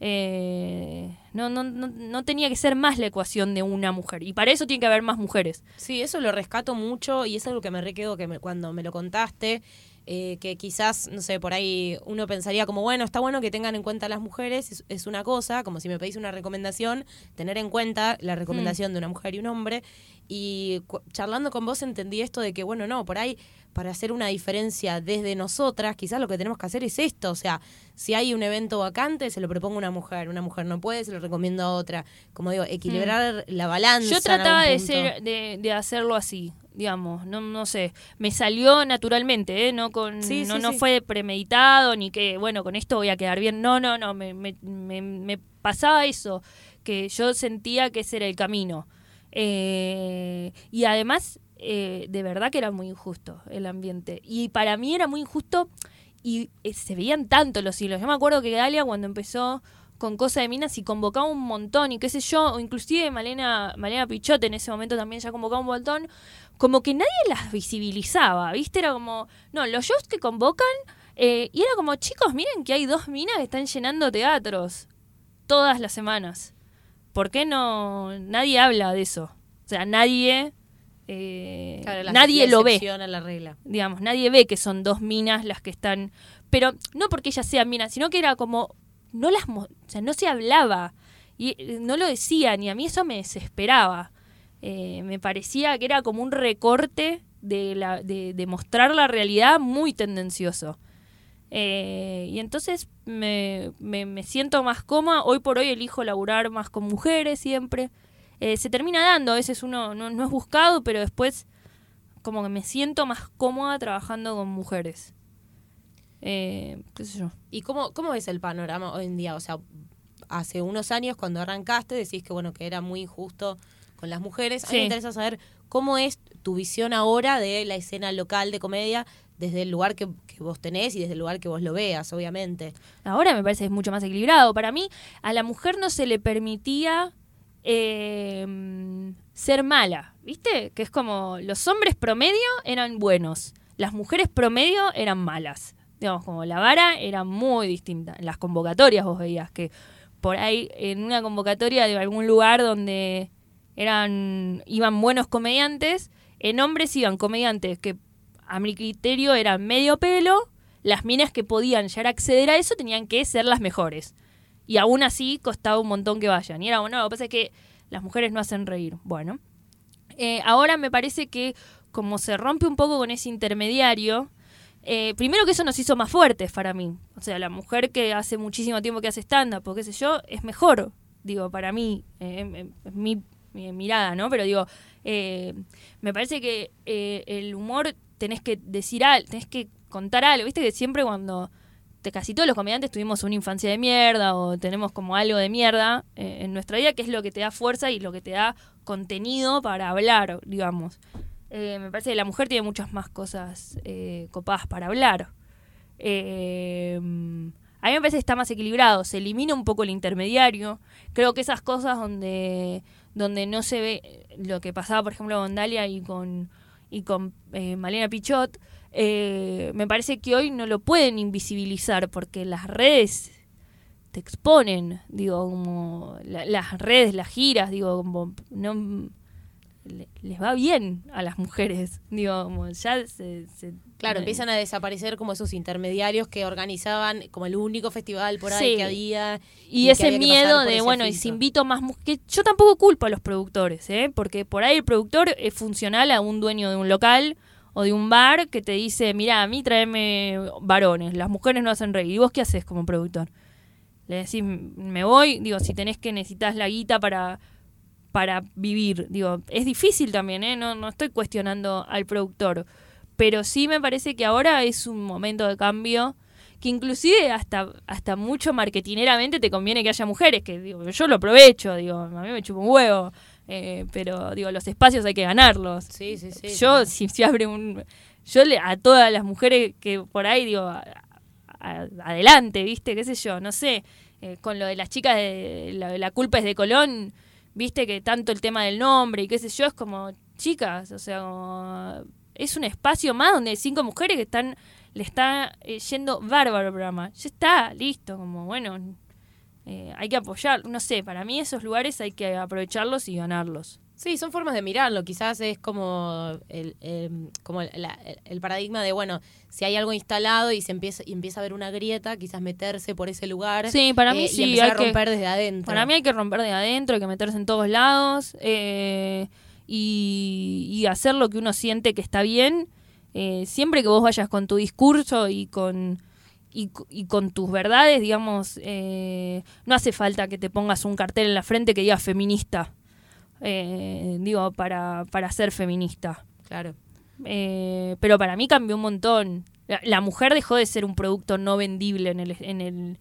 Eh, no, no, no, no tenía que ser más la ecuación de una mujer. Y para eso tiene que haber más mujeres. Sí, eso lo rescato mucho y es algo que me requedo que me- cuando me lo contaste, eh, que quizás, no sé, por ahí uno pensaría como, bueno, está bueno que tengan en cuenta a las mujeres, es, es una cosa, como si me pedís una recomendación, tener en cuenta la recomendación de una mujer y un hombre. Y charlando con vos entendí esto de que, bueno, no, por ahí para hacer una diferencia desde nosotras, quizás lo que tenemos que hacer es esto, o sea, si hay un evento vacante, se lo propongo a una mujer, una mujer no puede, se lo recomiendo a otra. Como digo, equilibrar la balanza. Yo trataba de, ser, de, de hacerlo así, digamos, no, no sé, me salió naturalmente, ¿eh? no, con, Sí, no, sí, no sí. fue premeditado, ni que, bueno, con esto voy a quedar bien, no, no, no, me, me, me, me pasaba eso, que yo sentía que ese era el camino. Eh, y además, eh, de verdad que era muy injusto el ambiente. Y para mí era muy injusto y eh, se veían tanto los hilos. Yo me acuerdo que Galia cuando empezó con Cosa de Minas y convocaba un montón y qué sé yo, o inclusive Malena, Malena Pichote en ese momento también ya convocaba un montón, como que nadie las visibilizaba, ¿viste? Era como, no, los shows que convocan, eh, y era como, chicos, miren que hay dos minas que están llenando teatros todas las semanas. ¿Por qué no nadie habla de eso? O sea, nadie... eh, Claro, la- nadie la lo ve la regla. digamos, nadie ve que son dos minas las que están, pero no porque ellas sean minas, sino que era como, no las, o sea, no se hablaba, y eh, no lo decían, y a mí eso me desesperaba. Eh, me parecía que era como un recorte de, la, de, mostrar la realidad muy tendencioso. Eh, y entonces me, siento más cómoda. Hoy por hoy elijo laburar más con mujeres siempre. Eh, se termina dando, a veces uno no, es buscado, pero después como que me siento más cómoda trabajando con mujeres. ¿Y cómo, cómo es el panorama hoy en día? O sea, hace unos años cuando arrancaste decís que bueno que era muy injusto con las mujeres. A mí Sí. me interesa saber cómo es tu visión ahora de la escena local de comedia desde el lugar que, que vos tenés y desde el lugar que vos lo veas, obviamente. Ahora me parece que es mucho más equilibrado. Para mí, a la mujer no se le permitía eh, ser mala, ¿viste? Que es como los hombres promedio eran buenos, las mujeres promedio eran malas. Digamos, como la vara era muy distinta. En las convocatorias vos veías que por ahí en una convocatoria de algún lugar donde eran iban buenos comediantes, en hombres iban comediantes que a mi criterio eran medio pelo, las minas que podían llegar a acceder a eso tenían que ser las mejores. Y aún así costaba un montón que vayan. Y era bueno, lo que pasa es que las mujeres no hacen reír. Bueno, eh, ahora me parece que como se rompe un poco con ese intermediario, eh, primero que eso nos hizo más fuertes para mí. O sea, la mujer que hace muchísimo tiempo que hace stand-up, qué sé yo, es mejor, digo, para mí, eh, mi, mi mirada, ¿no? Pero digo, eh, me parece que eh, el humor tenés que decir algo, tenés que contar algo. Viste que siempre cuando te, casi todos los comediantes tuvimos una infancia de mierda o tenemos como algo de mierda eh, en nuestra vida, que es lo que te da fuerza y lo que te da contenido para hablar, digamos. Me parece que la mujer tiene muchas más cosas copadas para hablar. A mí me parece que está más equilibrado, se elimina un poco el intermediario. Creo que esas cosas donde, donde no se ve lo que pasaba, por ejemplo, con Dalia y con, y con eh, Malena Pichot, eh, me parece que hoy no lo pueden invisibilizar porque las redes te exponen, digo, como la- las redes, las giras, digo, como no le- les va bien a las mujeres, (laughs) digo, como ya se, se- Claro, empiezan a desaparecer como esos intermediarios que organizaban como el único festival por ahí Sí. que había. Y, ese había miedo de, ese bueno, y si invito más... mu- que Yo tampoco culpo a los productores, ¿eh? Porque por ahí el productor es funcional a un dueño de un local o de un bar que te dice, mira, a mí tráeme varones, las mujeres no hacen reír. ¿Y vos qué haces como productor? Le decís, me voy, digo, si tenés que necesitas la guita para para vivir, digo, es difícil también, ¿eh? No, no estoy cuestionando al productor, pero sí me parece que ahora es un momento de cambio que inclusive hasta, hasta mucho marketineramente te conviene que haya mujeres, que digo, yo lo aprovecho, digo, a mí me chupa un huevo, eh, pero digo, los espacios hay que ganarlos. Sí, sí, sí. yo, si se abre un... Yo le, a todas las mujeres que por ahí, digo, a- a- adelante, ¿viste? ¿Qué sé yo? No sé. eh, con lo de las chicas de la, la culpa es de Colón, viste que tanto el tema del nombre y qué sé yo, es como, chicas, o sea, como- es un espacio más donde hay cinco mujeres que están, le está eh, yendo bárbaro el programa. Ya está, listo, como bueno, eh, hay que apoyar, no sé, para mí esos lugares hay que aprovecharlos y ganarlos. Sí, son formas de mirarlo. Quizás es como el, el- como el, la- el paradigma de, bueno, si hay algo instalado y se empieza y empieza a ver una grieta, quizás meterse por ese lugar. Sí, para mí eh, sí, Y empezar hay a que- romper desde adentro. Para mí hay que romper de adentro, hay que meterse en todos lados eh, y, y hacer lo que uno siente que está bien. eh, siempre que vos vayas con tu discurso y con, y con tus verdades, digamos, eh, no hace falta que te pongas un cartel en la frente que diga feminista. Eh, digo, para, para ser feminista. Claro. Eh, pero para mí cambió un montón. La, la mujer dejó de ser un producto no vendible en el, en el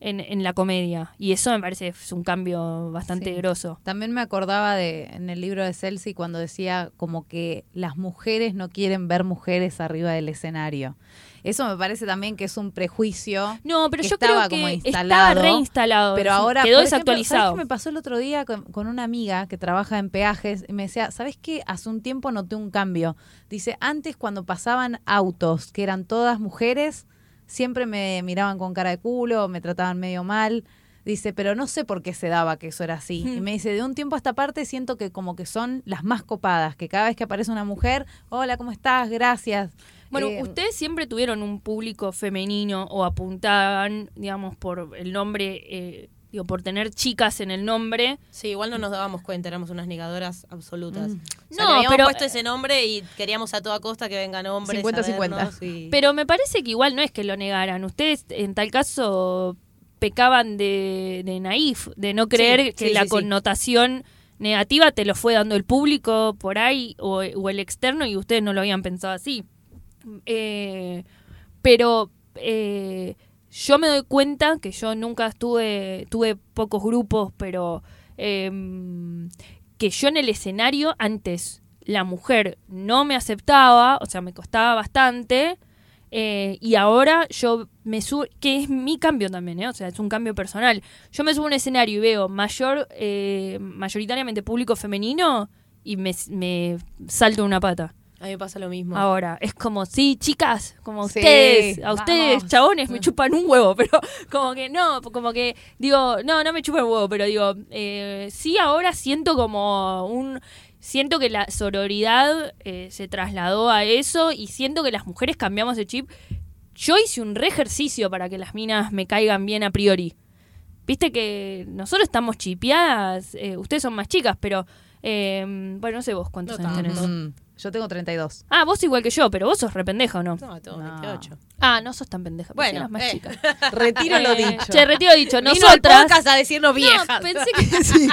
en, en la comedia. Y eso me parece es un cambio bastante Sí. grosso. También me acordaba de en el libro de Celsi cuando decía como que las mujeres no quieren ver mujeres arriba del escenario. Eso me parece también que es un prejuicio. No, pero que yo estaba creo que como estaba instalado, reinstalado. Pero ahora quedó por ejemplo, ¿sabes desactualizado. qué me pasó el otro día con, con una amiga que trabaja en peajes y me decía, ¿sabes qué? Hace un tiempo noté un cambio. Dice, antes cuando pasaban autos que eran todas mujeres, siempre me miraban con cara de culo, me trataban medio mal. Dice, pero no sé por qué se daba que eso era así. Y me dice, de un tiempo a esta parte siento que como que son las más copadas, que cada vez que aparece una mujer, hola, ¿cómo estás? Gracias. Bueno, Eh, ustedes siempre tuvieron un público femenino o apuntaban, digamos, por el nombre, eh, digo, por tener chicas en el nombre. Sí, igual no nos dábamos cuenta, éramos unas negadoras absolutas. O sea, No, habíamos pero- puesto ese nombre y queríamos a toda costa que vengan hombres. 50-50. a vernos y- Pero me parece que igual no es que lo negaran. Ustedes, en tal caso, pecaban de, de naif, de no creer Sí, que sí, la sí, sí. connotación negativa te lo fue dando el público por ahí o, o el externo y ustedes no lo habían pensado así. Eh, pero eh, yo me doy cuenta que yo nunca estuve, tuve pocos grupos, pero em, que yo en el escenario antes la mujer no me aceptaba, o sea, me costaba bastante. eh, y ahora yo me subo, que es mi cambio también, ¿eh? o sea, es un cambio personal. Yo me subo a un escenario y veo mayor, eh, mayoritariamente público femenino y me, me salto una pata. A mí me pasa lo mismo. Ahora, es como, sí, chicas, como Sí, ustedes, a ustedes, vamos. chabones, me chupan un huevo, (laughs) pero como que no, como que digo, no, no me chupan un huevo, pero digo, eh, sí, ahora siento como un, siento que la sororidad eh, se trasladó a eso y siento que las mujeres cambiamos de chip. Yo hice un re ejercicio para que las minas me caigan bien a priori. Viste que nosotros estamos chipeadas, eh, ustedes son más chicas, pero, eh, bueno, no sé vos cuántos No años tenés. Yo tengo 32. Ah, vos igual que yo, pero vos sos re pendeja, ¿o no? No, tengo No. 28. Ah, no sos tan pendeja. Bueno, eras más eh. chica. (laughs) Retiro lo Eh, dicho. Che, retiro dicho. Vino al Nosotras. podcast a decirnos viejas. No, pensé (laughs) que (laughs) sí.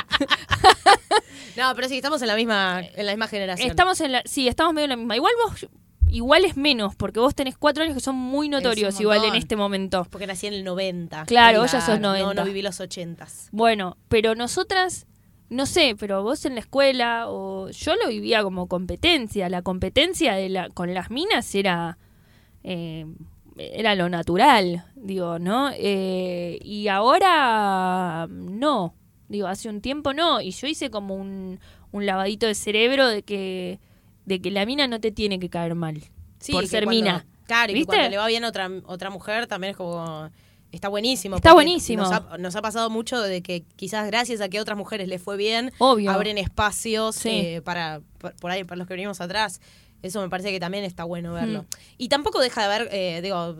No, pero sí, estamos en la misma, en la misma generación. Estamos en la. Sí, estamos medio en la misma. Igual vos. Igual es menos, porque vos tenés cuatro años que son muy notorios, un igual en montón. este momento. Porque nací en el 90. Claro, vos ya sos No, 90. no viví los 80. Bueno, pero nosotras, no sé, pero vos en la escuela, o yo lo vivía como competencia. La competencia de la, con las minas era. eh, era lo natural, digo, ¿no? Eh, y ahora no. Digo, hace un tiempo no. Y yo hice como un, un lavadito de cerebro de que, de que la mina no te tiene que caer mal. Sí, por ser cuando- mina. Claro, y que ¿Viste? cuando le va bien a otra, otra mujer también es como... Está buenísimo. Está buenísimo. Nos ha, nos ha pasado mucho de que quizás gracias a que a otras mujeres les fue bien, Obvio. abren espacios Sí. eh, para, por ahí, para los que venimos atrás. Eso me parece que también está bueno verlo. Mm. Y tampoco deja de haber, eh, digo,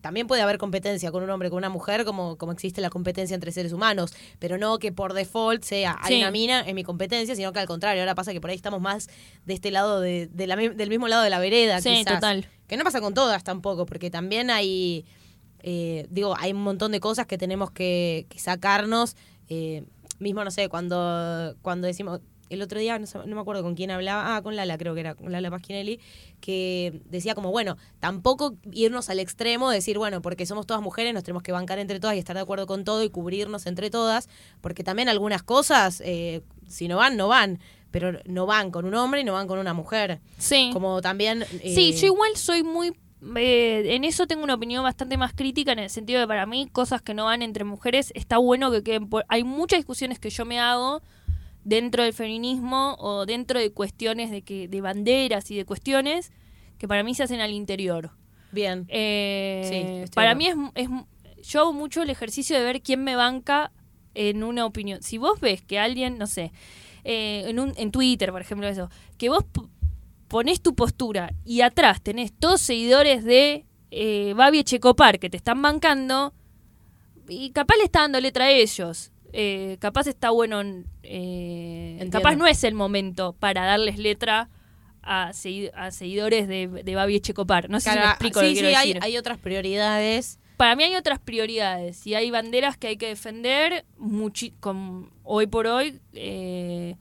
también puede haber competencia con un hombre, con una mujer, como, como existe la competencia entre seres humanos, pero no que por default sea hay Sí. una mina en mi competencia, sino que al contrario, ahora pasa que por ahí estamos más de este lado, de, de la mi- del mismo lado de la vereda, Sí, quizás. total. Que no pasa con todas tampoco, porque también hay, eh, digo, hay un montón de cosas que tenemos que, que sacarnos. eh, mismo, no sé, cuando, cuando decimos, el otro día, no, sé- no me acuerdo con quién hablaba, ah, con Lala creo que era, con Lala Pasquinelli, que decía como, bueno, tampoco irnos al extremo, de decir, bueno, porque somos todas mujeres, nos tenemos que bancar entre todas y estar de acuerdo con todo y cubrirnos entre todas, porque también algunas cosas, eh, si no van, no van, pero no van con un hombre y no van con una mujer. Sí. Como también... Sí, eh, yo igual soy muy eh, en eso tengo una opinión bastante más crítica en el sentido de para mí cosas que no van entre mujeres está bueno que queden por... Hay muchas discusiones que yo me hago dentro del feminismo o dentro de cuestiones de que de banderas y de cuestiones que para mí se hacen al interior. Bien. Eh, Sí, para de mí es, es yo hago mucho el ejercicio de ver quién me banca en una opinión. Si vos ves que alguien, no sé, eh, en, un, en Twitter, por ejemplo, eso, que vos p- ponés tu postura y atrás tenés todos seguidores de eh, Babi Echecopar que te están bancando, y capaz le está dando letra a ellos. Eh, capaz está bueno, eh, capaz no es el momento para darles letra a, segui- a seguidores de, de Babi Echecopar. No sé si me explico lo sí, que sí, quiero hay, decir. hay otras prioridades. Para mí hay otras prioridades y hay banderas que hay que defender con, hoy por hoy eh,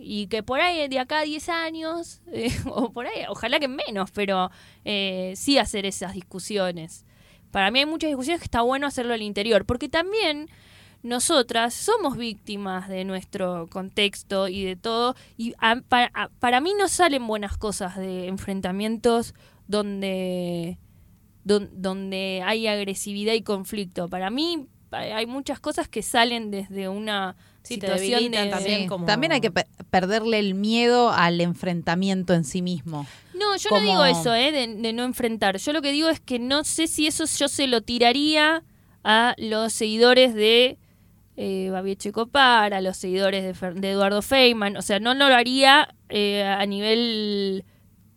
y que por ahí de acá a 10 años (laughs) eh, o por ahí, ojalá que menos, pero eh, sí hacer esas discusiones. Para mí hay muchas discusiones que está bueno hacerlo al interior, porque también nosotras somos víctimas de nuestro contexto y de todo, y para, para mí no salen buenas cosas de enfrentamientos donde don- donde hay agresividad y conflicto. Para mí hay muchas cosas que salen desde una Sí, situación también. Sí, como- También hay que pe- perderle el miedo al enfrentamiento en sí mismo. No, yo como- no digo eso, ¿eh? De, de no enfrentar. Yo lo que digo es que no sé si eso yo se lo tiraría a los seguidores de eh, Babi Echecopar, a los seguidores de, Fer- de Eduardo Feynman. O sea, no, no lo haría eh, a nivel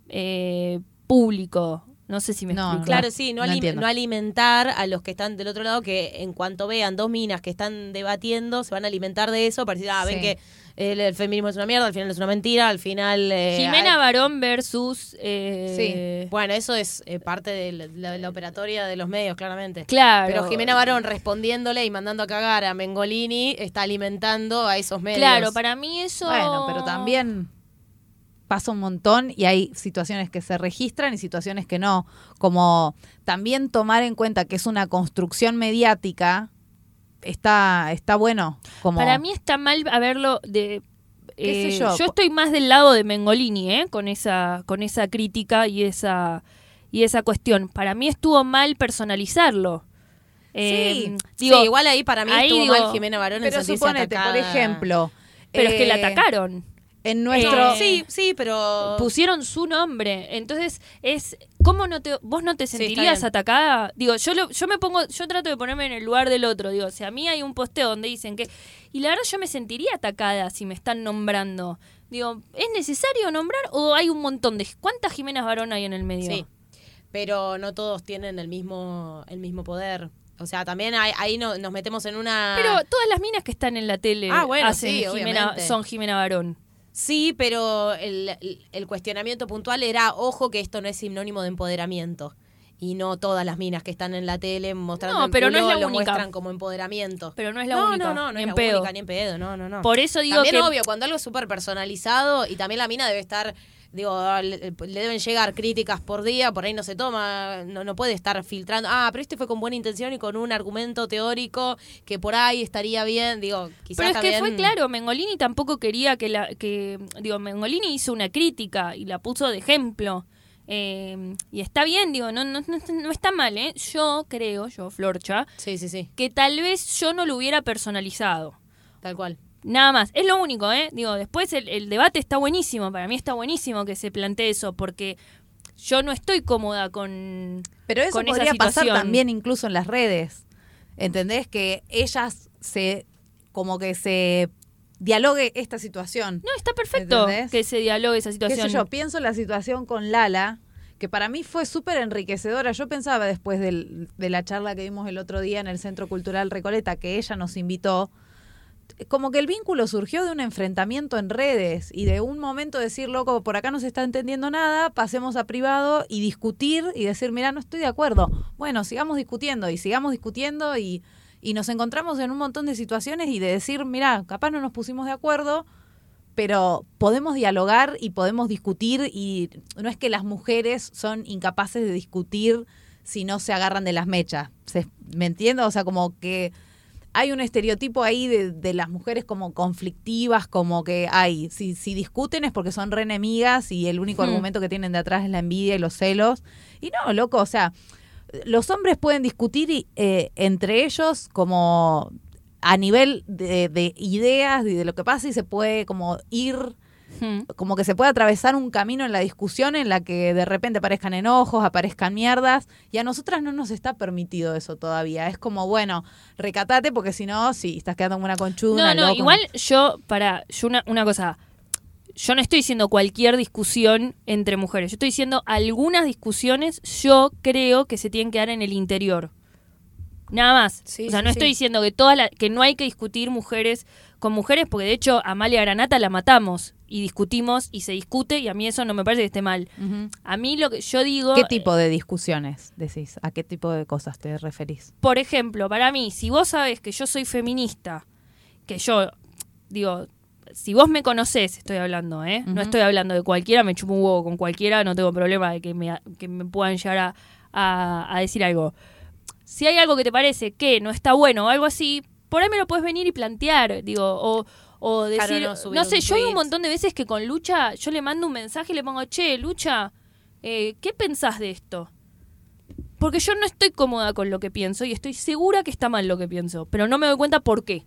eh, público. No sé si me No, explico. Claro, sí, no, no alim- entiendo. no alimentar a los que están del otro lado, que en cuanto vean dos minas que están debatiendo, se van a alimentar de eso para decir, ah, ven Sí. que el, el feminismo es una mierda, al final es una mentira, al final... eh, Jimena hay- Barón versus... eh, Bueno, eso es eh, parte de la, la- la operatoria de los medios, claramente. Claro. Pero Jimena Barón respondiéndole y mandando a cagar a Mengolini está alimentando a esos medios. Claro, para mí eso... Bueno, pero también pasa un montón y hay situaciones que se registran y situaciones que no. Como también tomar en cuenta que es una construcción mediática, está, está bueno. Como, Para mí está mal haberlo de... ¿Qué sé eh, yo? estoy más del lado de Mengolini, ¿eh? Con esa, con esa crítica y esa, y esa cuestión. Para mí estuvo mal personalizarlo. Eh, Sí, digo, sí, igual ahí para mí ahí estuvo digo- mal Jimena Barón en Pero suponete, por ejemplo. pero es que la eh, atacaron. En nuestro. Eh, Sí, sí, pero... Pusieron su nombre. Entonces, es ¿cómo no te vos no te sentirías atacada? Digo, yo lo- yo me pongo, yo trato de ponerme en el lugar del otro. Digo, si a mí hay un posteo donde dicen que. Y la verdad yo me sentiría atacada si me están nombrando. Digo, ¿es necesario nombrar o hay un montón de. ¿Cuántas Jimenas Varón hay en el medio? Sí, pero no todos tienen el mismo, el mismo poder. O sea, también hay- ahí no- nos metemos en una... Pero todas las minas que están en la tele Ah, bueno, hacen sí, Jimena- son Jimena Barón. Sí, pero el, el- cuestionamiento puntual era, ojo, que esto no es sinónimo de empoderamiento. Y no todas las minas que están en la tele mostrando No, no es culo la lo única. muestran como empoderamiento. Pero no es la no, única. no, no, no ni es en la pedo. única ni en pedo, no, no, no. Por eso digo también que. obvio, cuando algo es súper personalizado y también la mina debe estar, digo, le, le deben llegar críticas por día, por ahí no se toma, no, no puede estar filtrando, ah, pero este fue con buena intención y con un argumento teórico que por ahí estaría bien, digo, quizás Pero es que fue claro, Mengolini tampoco quería que la. que Digo, Mengolini hizo una crítica y la puso de ejemplo. Eh, y está bien, digo, no, no, no, no está mal, ¿eh? Yo creo, yo, Florcha, Sí, sí, sí, que tal vez yo no lo hubiera personalizado. tal cual. Nada más, es lo único, ¿eh? Digo, después el, el debate está buenísimo, para mí está buenísimo que se plantee eso, porque yo no estoy cómoda con... Pero eso con esa podría pasar también incluso en las redes. ¿Entendés? Que ellas se. como que se dialogue esta situación. No, está perfecto ¿Entendés? que se dialogue esa qué situación. sé yo, pienso en la situación con Lala, que para mí fue súper enriquecedora. Yo pensaba después del- de la charla que vimos el otro día en el Centro Cultural Recoleta, que ella nos invitó, como que el vínculo surgió de un enfrentamiento en redes y de un momento decir, loco, por acá no se está entendiendo nada, pasemos a privado y discutir y decir, mira, no estoy de acuerdo. Bueno, sigamos discutiendo y sigamos discutiendo y, y nos encontramos en un montón de situaciones y de decir, mira, capaz no nos pusimos de acuerdo, pero podemos dialogar y podemos discutir y no es que las mujeres son incapaces de discutir si no se agarran de las mechas. ¿Me entiendo? O sea, como que hay un estereotipo ahí de, de las mujeres como conflictivas, como que hay, si, si discuten es porque son re enemigas y el único argumento que tienen de atrás es la envidia y los celos. Y no, loco, o sea, los hombres pueden discutir y, eh, entre ellos como a nivel de, de ideas y de lo que pasa y se puede como ir Hmm. como que se puede atravesar un camino en la discusión en la que de repente aparezcan enojos, aparezcan mierdas, y a nosotras no nos está permitido eso todavía. Es como, bueno, recatate porque si no, sí, estás quedando como una conchuda. No, no, igual yo, para, yo una, una cosa, yo no estoy diciendo cualquier discusión entre mujeres, yo estoy diciendo algunas discusiones yo creo que se tienen que dar en el interior. Nada más. Sí, o sea, no sí. estoy diciendo que todas la- que no hay que discutir mujeres con mujeres, porque de hecho Amalia Granata la matamos y discutimos y se discute y a mí eso no me parece que esté mal. A mí lo que yo digo... ¿Qué tipo de discusiones decís? ¿A qué tipo de cosas te referís? por ejemplo, para mí, si vos sabes que yo soy feminista, que yo, digo, si vos me conocés, estoy hablando, ¿eh? No estoy hablando de cualquiera, me chupo un huevo con cualquiera, no tengo problema de que me, que me puedan llegar a, a- a decir algo. Si hay algo que te parece que no está bueno o algo así, por ahí me lo puedes venir y plantear, digo, o, o Claro, decir, no, sé, yo hay un montón de veces que con Lucha yo le mando un mensaje y le pongo, che, Lucha, eh, ¿qué pensás de esto? Porque yo no estoy cómoda con lo que pienso y estoy segura que está mal lo que pienso, pero no me doy cuenta por qué.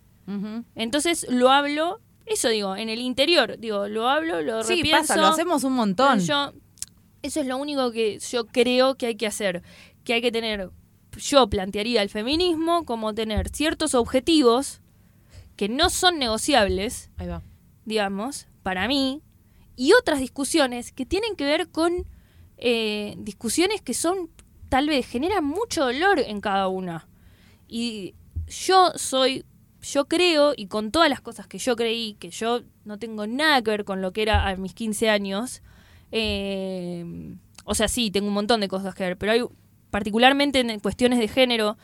Entonces lo hablo, eso digo, en el interior, digo, lo hablo, lo Sí, repienso. pasa, lo hacemos un montón. Yo, eso es lo único que yo creo que hay que hacer, que hay que tener, yo plantearía el feminismo como tener ciertos objetivos que no son negociables, Ahí va. digamos, para mí, y otras discusiones que tienen que ver con eh, discusiones que son, tal vez, generan mucho dolor en cada una. Y yo soy, yo creo, y con todas las cosas que yo creí, que yo no tengo nada que ver con lo que era a mis 15 años, eh, o sea, sí, tengo un montón de cosas que ver, pero hay, particularmente en cuestiones de género,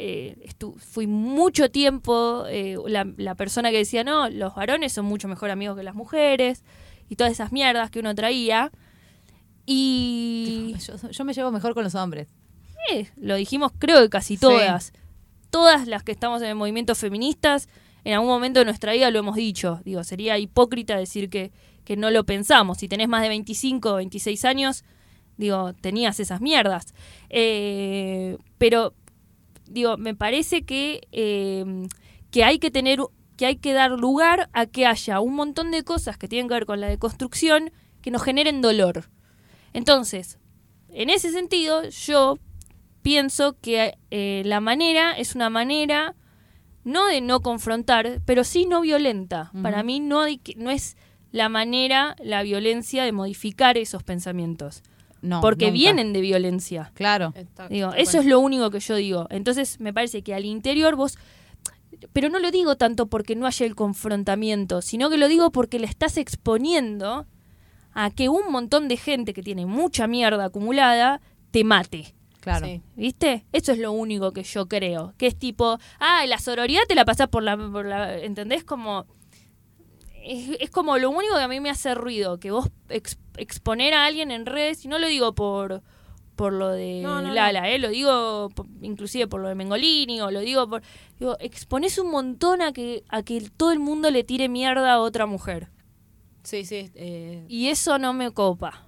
eh, fui mucho tiempo eh, la, la persona que decía, no, los varones son mucho mejor amigos que las mujeres, y todas esas mierdas que uno traía. Y Yo, yo me llevo mejor con los hombres. eh, lo dijimos creo que casi Sí. todas. Todas las que estamos en el movimiento feministas, en algún momento de nuestra vida lo hemos dicho. Digo, sería hipócrita decir que, que no lo pensamos. Si tenés más de 25 o 26 años, digo, tenías esas mierdas. Eh, pero, digo, me parece que, eh, que hay que tener, que hay que dar lugar a que haya un montón de cosas que tienen que ver con la deconstrucción que nos generen dolor. Entonces, en ese sentido, yo pienso que eh, la manera es una manera no de no confrontar, pero sí no violenta. Para mí no, hay que- no es la manera, la violencia de modificar esos pensamientos, No, porque nunca. vienen de violencia. Claro. Está- Digo, eso es lo único que yo digo. Entonces me parece que al interior vos, pero no lo digo tanto porque no haya el confrontamiento, sino que lo digo porque le estás exponiendo a que un montón de gente que tiene mucha mierda acumulada te mate. Claro. Sí. ¿Viste? Eso es lo único que yo creo. Que es tipo, ah, la sororidad te la pasás por la, por la ¿entendés? Como, es, es como lo único que a mí me hace ruido, que vos ex- exponer a alguien en redes, y no lo digo por por lo de No, no, Lala, ¿eh? lo digo por- inclusive por lo de Mengolini, o lo digo por... Digo, exponés un montón a que, a que todo el mundo le tire mierda a otra mujer. Sí, sí. eh, Y eso no me copa.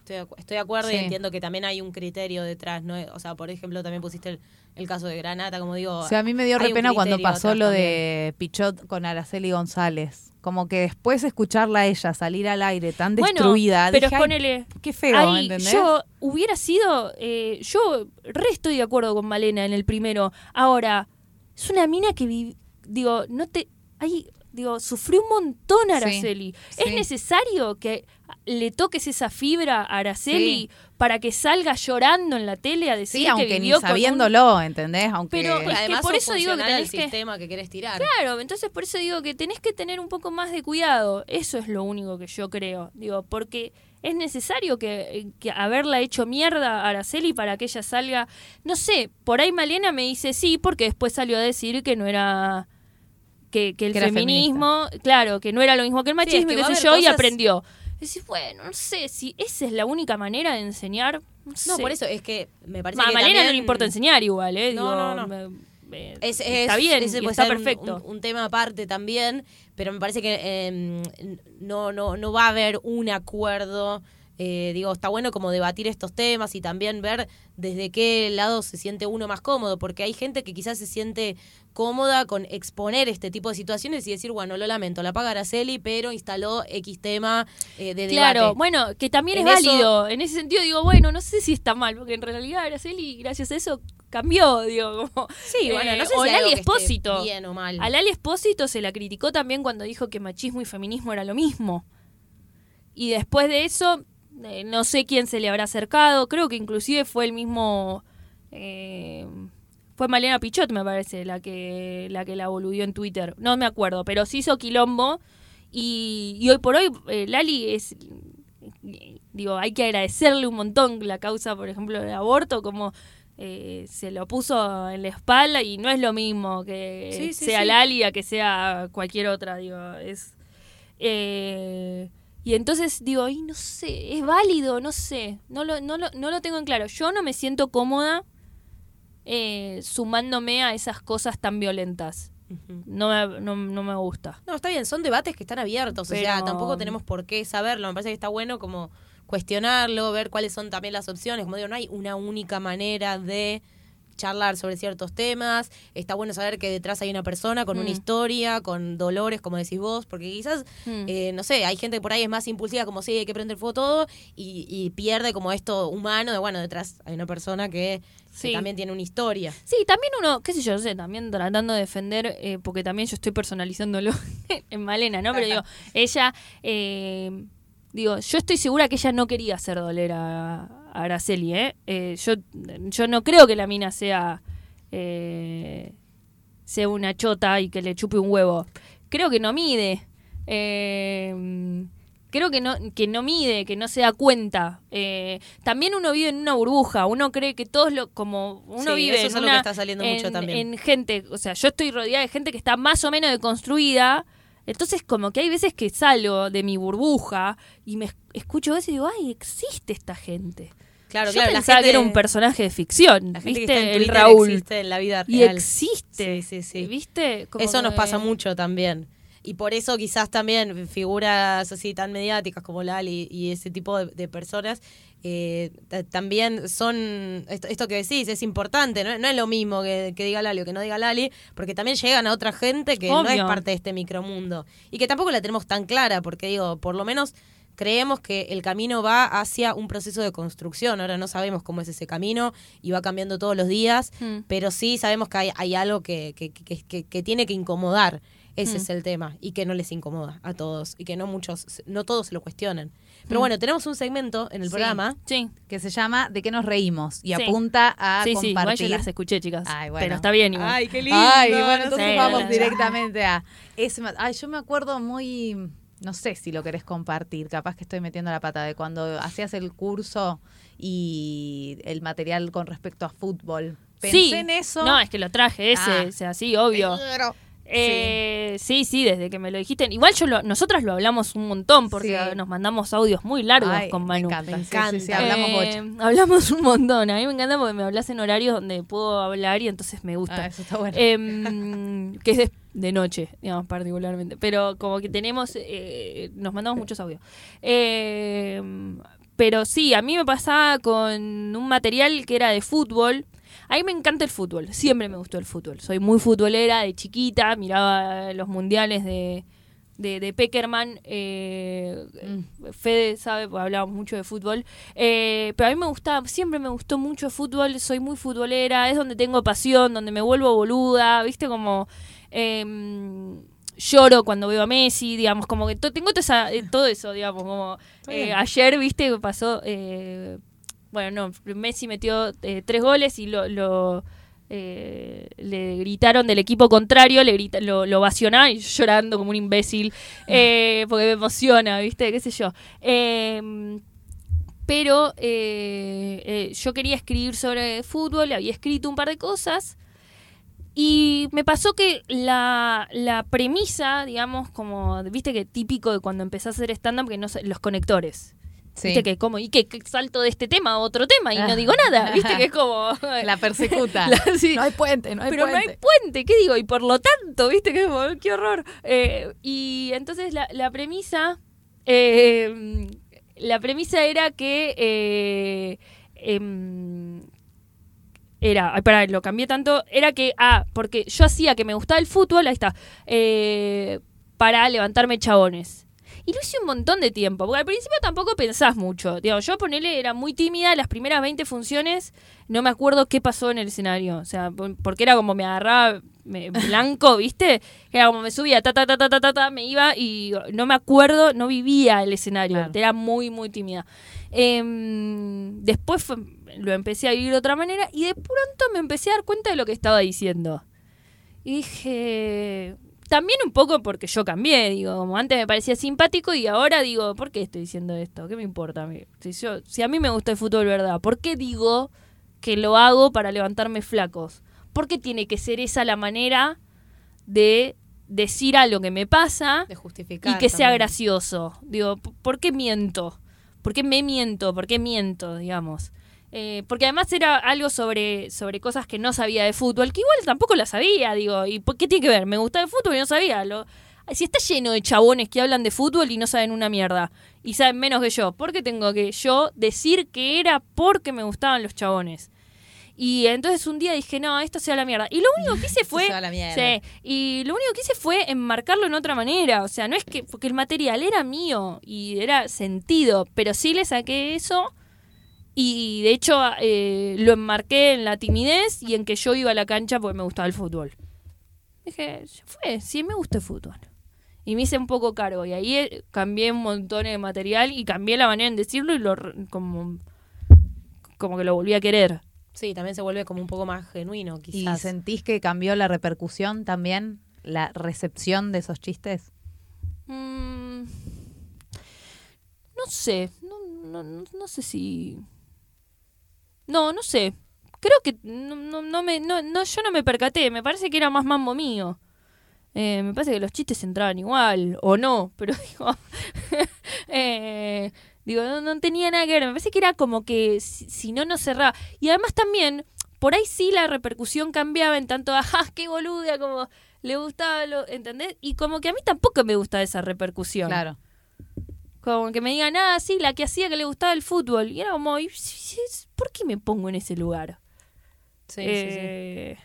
Estoy de, acu- estoy de acuerdo Sí. y entiendo que también hay un criterio detrás, ¿no? O sea, por ejemplo, también pusiste el, el caso de Granata, como digo. O sea, a mí me dio re pena cuando pasó lo también. de Pichot con Araceli González. Como que después escucharla a ella salir al aire tan Bueno, destruida. pero dije, "Ay, ponele... qué feo, Ahí, ¿entendés? yo hubiera sido, eh, yo re estoy de acuerdo con Malena en el primero. Ahora, es una mina que, vi- digo, no te, ahí, digo, sufrió un montón Araceli. sí. ¿Es necesario que le toques esa fibra a Araceli Sí. para que salga llorando en la tele a decir sí, que aunque ni vivió con un- sabiéndolo, ¿entendés? Aunque Pero- es que además por eso digo que tenés que- sistema que querés tirar. Claro, entonces por eso digo que tenés que tener un poco más de cuidado. Eso es lo único que yo creo. Digo, porque es necesario que, que haberla hecho mierda a Araceli para que ella salga. No sé, por ahí Malena me dice sí, porque después salió a decir que no era. Que, que el Que feminismo, claro, que no era lo mismo que el Sí, es machismo que qué sé yo, y aprendió. Decís, bueno, no sé, si esa es la única manera de enseñar. No, No, sé. por eso es que me parece Ma, a que no también- le importa enseñar igual, ¿eh? No, Digo, no, no. Eh, Es- está es- bien, está un- perfecto. Un, un tema aparte también, pero me parece que eh, no, no, no va a haber un acuerdo. Eh, digo, está bueno como debatir estos temas y también ver desde qué lado se siente uno más cómodo, porque hay gente que quizás se siente cómoda con exponer este tipo de situaciones y decir, bueno, lo lamento, la paga Araceli, pero instaló X tema eh, de Claro, debate. bueno, que también En es eso- válido. En ese sentido digo, bueno, no sé si está mal, porque en realidad Araceli, gracias a eso, cambió, digo, como... Sí, bueno, no sé eh, o si Lali Espósito. bien o mal. A Lali Espósito se la criticó también cuando dijo que machismo y feminismo era lo mismo. Y después de eso, eh, no sé quién se le habrá acercado, creo que inclusive fue el mismo... eh, fue Malena Pichot, me parece, la que la que la boludió en Twitter. No me acuerdo, pero sí hizo quilombo. Y, y hoy por hoy, eh, Lali es. Digo, hay que agradecerle un montón la causa, por ejemplo, del aborto, como eh, se lo puso en la espalda y no es lo mismo que Sí, sí, sea sí. Lali a que sea cualquier otra, digo, es. eh, y entonces digo, y no sé, es válido, no sé, no lo, no lo, no lo tengo en claro. Yo no me siento cómoda eh, sumándome a esas cosas tan violentas. No me, no, no me gusta. No, está bien, son debates que están abiertos, o sea, tampoco tenemos por qué saberlo, me parece que está bueno como cuestionarlo, ver cuáles son también las opciones, como digo, no hay una única manera de charlar sobre ciertos temas, está bueno saber que detrás hay una persona con una Mm. historia, con dolores, como decís vos, porque quizás, Mm. eh, no sé, hay gente que por ahí es más impulsiva, como sí, hay que prender fuego todo, y, y pierde como esto humano de, bueno, detrás hay una persona que, también tiene una historia. Sí, también uno, qué sé yo, no sé, también tratando de defender, eh, porque también yo estoy personalizándolo (laughs) en Malena, ¿no? Pero digo, (laughs) ella, eh, digo, yo estoy segura que ella no quería hacer doler a Araceli, ¿eh? Eh, yo, yo no creo que la mina sea, eh, sea una chota y que le chupe un huevo. Creo que no mide. Eh, creo que no, que no mide, que no se da cuenta. Eh, también uno vive en una burbuja, uno cree que todos lo, como uno Sí, vive eso en es una- que está saliendo mucho en- también. en gente, o sea, yo estoy rodeada de gente que está más o menos deconstruida, entonces como que hay veces que salgo de mi burbuja y me es- escucho eso y digo, ay, existe esta gente. Claro, yo claro, la pensaba gente- que era un personaje de ficción, La gente que está en El Raúl. existe en la vida Y real. existe. Sí, sí, sí. ¿Viste? Como Eso nos pasa mucho también. Y por eso quizás también figuras así tan mediáticas como Lali y ese tipo de, de personas eh, ta- también son, esto, esto que decís, es importante, ¿no? No es lo mismo que, que diga Lali o que no diga Lali, porque también llegan a otra gente que no es parte de este micromundo. Y que tampoco la tenemos tan clara, porque digo, por lo menos creemos que el camino va hacia un proceso de construcción. Ahora no sabemos cómo es ese camino y va cambiando todos los días, Mm. pero sí sabemos que hay, hay algo que- que- que tiene que incomodar. Ese Mm. es el tema. Y que no les incomoda a todos. Y que no muchos, no todos se lo cuestionan. Pero Mm. bueno, tenemos un segmento en el Sí. programa. Sí, que se llama ¿De qué nos reímos? Y Sí. apunta a sí, sí, compartir. yo las escuché, chicas. Ay, bueno. Pero está bien igual. Ay, qué lindo. Ay, bueno, entonces vamos directamente a ese ma- Ay, yo me acuerdo muy no sé si lo querés compartir, capaz que estoy metiendo la pata de cuando hacías el curso y el material con respecto a fútbol. Pensé sí. en eso. No, es que lo traje ese, Ah. o sea, sí, obvio. pero- Eh, sí, sí, desde que me lo dijiste. Igual yo lo, nosotras lo hablamos un montón porque Sí. nos mandamos audios muy largos Ay, con me Manu. encanta. Me sí, sí, sí, encanta. hablamos Eh, mucho. hablamos un montón. A mí me encanta porque me hablas en horarios donde puedo hablar y entonces me gusta. Ah, eso está bueno. Em, (laughs) que es de, de noche, digamos, particularmente. Pero como que tenemos, eh, nos mandamos muchos audios. Em, pero sí, a mí me pasaba con un material que era de fútbol. A mí me encanta el fútbol, siempre me gustó el fútbol. Soy muy futbolera de chiquita, miraba los mundiales de, de, de Peckerman. eh, Fede sabe, porque hablábamos mucho de fútbol. Eh, pero a mí me gustaba, siempre me gustó mucho el fútbol, soy muy futbolera, es donde tengo pasión, donde me vuelvo boluda, viste como em, lloro cuando veo a Messi, digamos, como que tengo toda esa- eh, todo eso, digamos, como eh, ayer, viste, pasó, eh, bueno, no, Messi metió eh, tres goles y lo... lo eh, le gritaron del equipo contrario, le grita, lo, lo ovacionaron y llorando como un imbécil, eh, porque me emociona, ¿viste? ¿Qué sé yo? Eh, pero eh, yo quería escribir sobre fútbol, había escrito un par de cosas y me pasó que la, la premisa, digamos, como, viste que típico de cuando empezás a hacer stand-up, que no los conectores. Sí. Viste que como, y que, que salto de este tema a otro tema y no (laughs) digo nada, viste que es como... (laughs) La persecuta. (laughs) La- sí. No hay puente, no hay pero puente. no hay puente, ¿qué digo? Y por lo tanto, ¿viste? Que, como, qué horror. Eh, y entonces la, la premisa. eh, la premisa era que. eh, em, era, ay, pará, lo cambié tanto. Era que, ah, porque yo hacía que me gustaba el fútbol, ahí está, eh, para levantarme chabones. Y lo hice un montón de tiempo, porque al principio tampoco pensás mucho. Digo, yo ponele, era muy tímida, las primeras 20 funciones, no me acuerdo qué pasó en el escenario. O sea, por- porque era como me agarraba me- blanco, (laughs) ¿viste? Era como me subía, ta, ta, ta, ta, ta, ta, ta, me iba y no me acuerdo, no vivía el escenario. Claro. Era muy, muy tímida. Em, después fue- lo empecé a vivir de otra manera y de pronto me empecé a dar cuenta de lo que estaba diciendo. Y dije, también un poco porque yo cambié, digo, como antes me parecía simpático y ahora digo, ¿por qué estoy diciendo esto? ¿Qué me importa a mí? Si, yo, si a mí me gusta el fútbol, ¿verdad? ¿Por qué digo que lo hago para levantarme flacos? ¿Por qué tiene que ser esa la manera de decir algo que me pasa De justificar. y que sea gracioso. Digo, ¿por qué miento? ¿Por qué me miento? ¿Por qué miento, digamos? Eh, porque además era algo sobre, sobre cosas que no sabía de fútbol, que igual tampoco la sabía, digo. ¿Y por qué tiene que ver? Me gustaba el fútbol y no sabía. Lo, si está lleno de chabones que hablan de fútbol y no saben una mierda, y saben menos que yo, ¿por qué tengo que yo decir que era porque me gustaban los chabones? Y entonces un día dije, no, esto sea la mierda. Y lo único que hice (laughs) fue... se va a la mierda. Sí, y lo único que hice fue enmarcarlo en otra manera. O sea, no es que. Porque el material era mío y era sentido, pero sí le saqué eso. Y de hecho eh, lo enmarqué en la timidez y en que yo iba a la cancha porque me gustaba el fútbol. Dije, fue, sí me gusta el fútbol. Y me hice un poco cargo. Y ahí eh, cambié un montón de material y cambié la manera en decirlo y lo re- como, como que lo volví a querer. Sí, también se vuelve como un poco más genuino, ¿Y quizás. sentís que cambió la repercusión también? ¿La recepción de esos chistes? Mm, no sé, no, no, no, no sé si... No, no sé. Creo que no, no, no me, no, no, yo no me percaté, me parece que era más mambo mío. Eh, me parece que los chistes entraban igual, o no, (laughs) pero digo, (laughs) eh, digo, no, no tenía nada que ver, me parece que era como que si, no, no cerraba. Y además también, por ahí sí la repercusión cambiaba en tanto, (laughs) ajá, qué boluda, como le gustaba, lo, ¿entendés? Y como que a mí tampoco me gusta esa repercusión. Claro. Como que me digan, ah, sí, la que hacía que le gustaba el fútbol. Y era como, "Y, sí, sí, ¿por qué me pongo en ese lugar? Sí, sí, sí. Eh,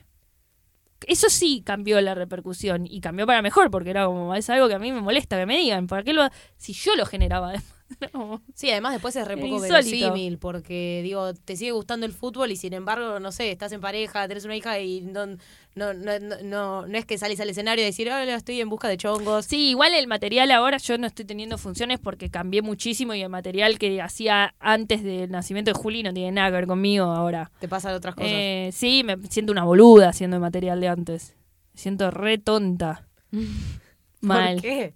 Eso sí cambió la repercusión y cambió para mejor porque era como, es algo que a mí me molesta que me digan, ¿para qué lo si yo lo generaba? Era (laughs) Sí, además después es re poco verosímil, porque digo, te sigue gustando el fútbol y sin embargo, no sé, estás en pareja, tenés una hija y no, no, no, no, no, es que sales al escenario y decir, hola, estoy en busca de chongos. Sí, igual el material ahora yo no estoy teniendo funciones porque cambié muchísimo y el material que hacía antes del nacimiento de Juli no tiene nada que ver conmigo ahora. Te pasan otras cosas. Eh, sí, me siento una boluda haciendo el material de antes. Me siento re tonta. (laughs) Mal. ¿Por qué?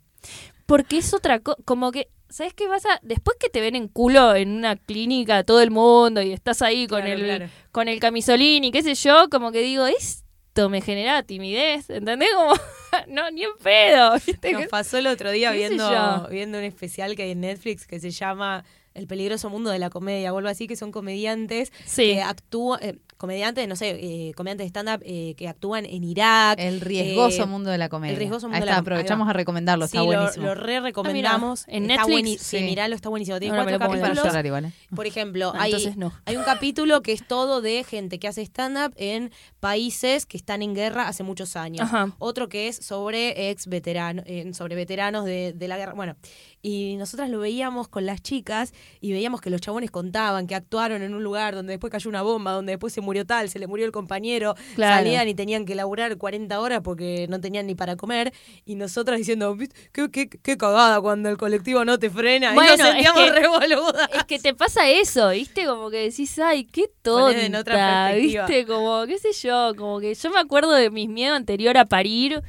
Porque es otra cosa, como que, ¿sabes qué pasa? Después que te ven en culo en una clínica todo el mundo y estás ahí con, Claro, el, claro. con el camisolín y qué sé yo, como que digo, esto me genera timidez, ¿entendés? Como, (laughs) no, ni en pedo, ¿viste? Nos pasó el otro día viendo, viendo un especial que hay en Netflix que se llama El peligroso mundo de la comedia o algo así, que son comediantes Sí. que actúan, eh, comediantes, no sé, eh, comediantes de stand-up eh, que actúan en Irak. El riesgoso eh, mundo de la comedia. el riesgoso mundo Ahí de la- aprovechamos a recomendarlo, Sí, está buenísimo. Lo, re recomendamos. Ah, en Está Netflix, sí, sí. miralo, está buenísimo. Tiene me cuatro para capítulos. llorar igual, ¿eh? Por ejemplo, Ah, hay, no. hay un capítulo que es todo de gente que hace stand-up en países que están en guerra hace muchos años. Ajá. Otro que es sobre ex veteranos, sobre veteranos de, de la guerra. Bueno, y nosotras lo veíamos con las chicas y veíamos que los chabones contaban que actuaron en un lugar donde después cayó una bomba, donde después se murió tal, se le murió el compañero, Claro. salían y tenían que laburar 40 horas porque no tenían ni para comer. Y nosotras diciendo, "¿Viste? qué, qué, qué cagada cuando el colectivo no te frena. Bueno, y nos es sentíamos que- boludas. Es que te pasa eso, ¿viste? Como que decís, ay, qué Ponele en otra tonta. ¿viste? Como, qué sé yo, como que yo me acuerdo de mis miedos anterior a parir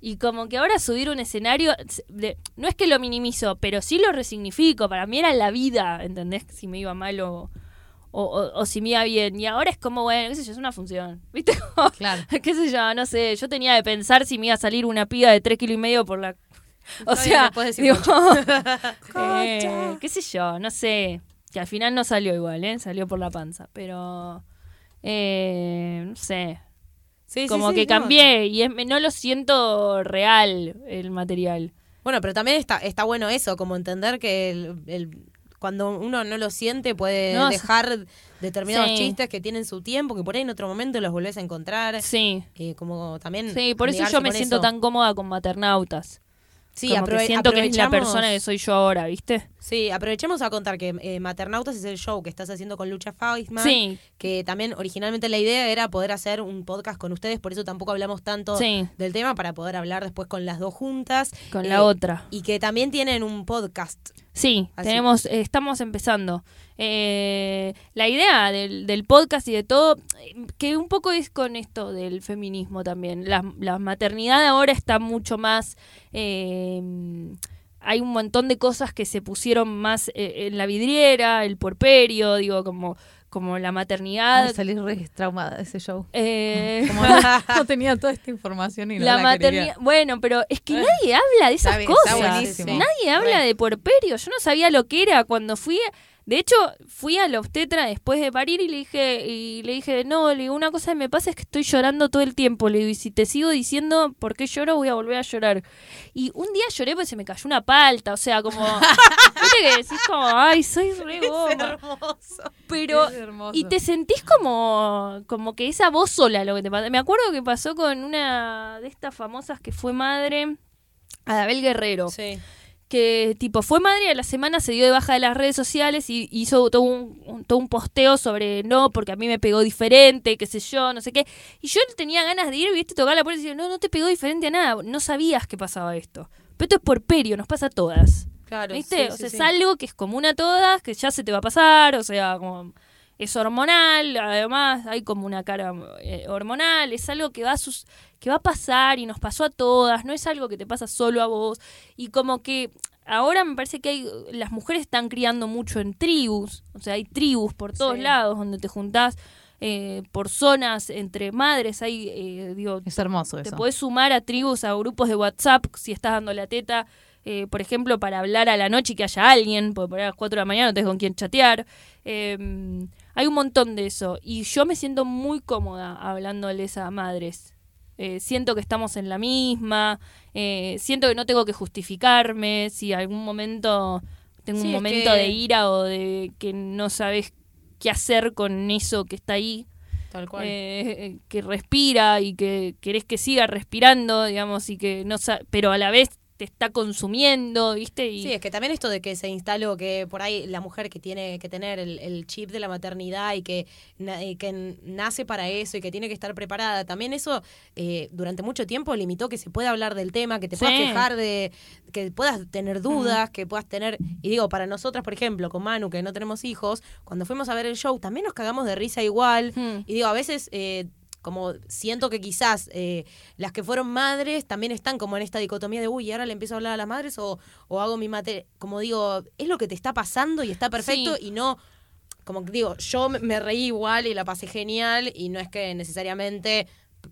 y como que ahora subir un escenario, de- no es que lo minimizo, pero sí lo resignifico, para mí era la vida, ¿entendés? Si me iba mal o, o, o- o si me iba bien. Y ahora es como, bueno, qué sé yo, es una función, (laughs) ¿viste? Claro. (laughs) qué sé yo, no sé, yo tenía de pensar si me iba a salir una piba de tres kilos y medio por la O sea, decir digo, (laughs) eh, qué sé yo, no sé. Que al final no salió igual, ¿eh? Salió por la panza. Pero, eh, no sé. Sí, Como sí, que cambié y es- no lo siento real el material. Bueno, pero también está, está bueno eso, como entender que el, el- cuando uno no lo siente puede No, dejar determinados sí. chistes que tienen su tiempo, que por ahí en otro momento los volvés a encontrar. Sí. Eh, como también. Sí, por eso yo me siento eso. tan cómoda con maternautas. Sí, Como que siento que es la persona que soy yo ahora, ¿viste? Sí, aprovechemos a contar que eh, Maternautas es el show que estás haciendo con Lucha Faisman. Sí. Que también originalmente la idea era poder hacer un podcast con ustedes, por eso tampoco hablamos tanto Sí. del tema, para poder hablar después con las dos juntas. Con Eh, la otra. Y que también tienen un podcast. Sí, Así. tenemos, eh, estamos empezando. Eh, la idea del, del podcast y de todo, eh, que un poco es con esto del feminismo también. La, la maternidad ahora está mucho más... eh, hay un montón de cosas que se pusieron más eh, en la vidriera, el porperio, digo, como, como la maternidad. Ay, salí re traumada de ese show. eh, (laughs) Como no, (laughs) no tenía toda esta información y no la, la, maternidad. Bueno, pero es que nadie habla de esas cosas. Nadie habla de puerperio. Yo no sabía lo que era cuando fui. De hecho, fui a la obstetra después de parir y le dije, y le dije, no, le digo, una cosa que me pasa es que estoy llorando todo el tiempo. Le digo, y si te sigo diciendo por qué lloro, voy a volver a llorar. Y un día lloré porque se me cayó una palta. O sea, como. (laughs) Viste que decís como, ay, soy re goma. hermoso. Pero Es hermoso. y te sentís como, como que esa voz sola lo que te pasa. Me acuerdo que pasó con una de estas famosas que fue madre, Adabel Guerrero, Sí. Que tipo fue madre a la semana se dio de baja de las redes sociales y hizo todo un, un- todo un posteo sobre no, porque a mí me pegó diferente, qué sé yo, no sé qué. Y yo tenía ganas de ir, viste, tocar la puerta y decir, no, no te pegó diferente a nada, no sabías que pasaba esto. Pero esto es porperio, nos pasa a todas. Claro. ¿Viste? sí, o sea, sí. es algo que es común a todas, que ya se te va a pasar, o sea, como es hormonal, además hay como una cara eh, hormonal, es algo que va a sus que va a pasar y nos pasó a todas, no es algo que te pasa solo a vos y como que ahora me parece que hay las mujeres están criando mucho en tribus, o sea, hay tribus por todos Sí. lados donde te juntás eh, por zonas entre madres, hay eh, digo Es hermoso te eso. podés sumar a tribus, a grupos de WhatsApp, si estás dando la teta, eh, por ejemplo, para hablar a la noche y que haya alguien, porque por ahí a las 4 de la mañana no tenés con quién chatear. Eh, hay un montón de eso. Y yo me siento muy cómoda hablándoles a madres. Eh, siento que estamos en la misma, eh, siento que no tengo que justificarme, si algún momento tengo Sí, un momento que- de ira o de que no sabes qué hacer con eso que está ahí, Tal cual. eh, que respira y que querés que siga respirando, digamos, y que no pero a la vez te está consumiendo, ¿viste? Y Sí, es que también esto de que se instaló que por ahí la mujer que tiene que tener el, el chip de la maternidad y que, na- y que nace para eso y que tiene que estar preparada, también eso eh, durante mucho tiempo limitó que se pueda hablar del tema, que te puedas quejar de, que puedas tener dudas, que puedas tener, y digo, para nosotras, por ejemplo, con Manu, que no tenemos hijos, cuando fuimos a ver el show, también nos cagamos de risa igual, y digo, a veces... eh, como siento que quizás eh, las que fueron madres también están como en esta dicotomía de, uy, ahora le empiezo a hablar a las madres o, o hago mi materia. Como digo, es lo que te está pasando y está perfecto Sí. y no, como digo, yo me reí igual y la pasé genial y no es que necesariamente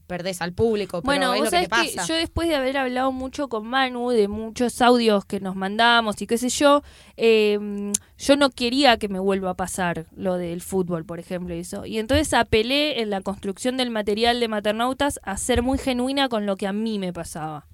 perdés al público, pero Bueno, es vos lo que te yo después de haber hablado mucho con Manu, de muchos audios que nos mandamos y qué sé yo, eh, yo no quería que me vuelva a pasar lo del fútbol, por ejemplo, y eso. Y entonces apelé en la construcción del material de Maternautas a ser muy genuina con lo que a mí me pasaba,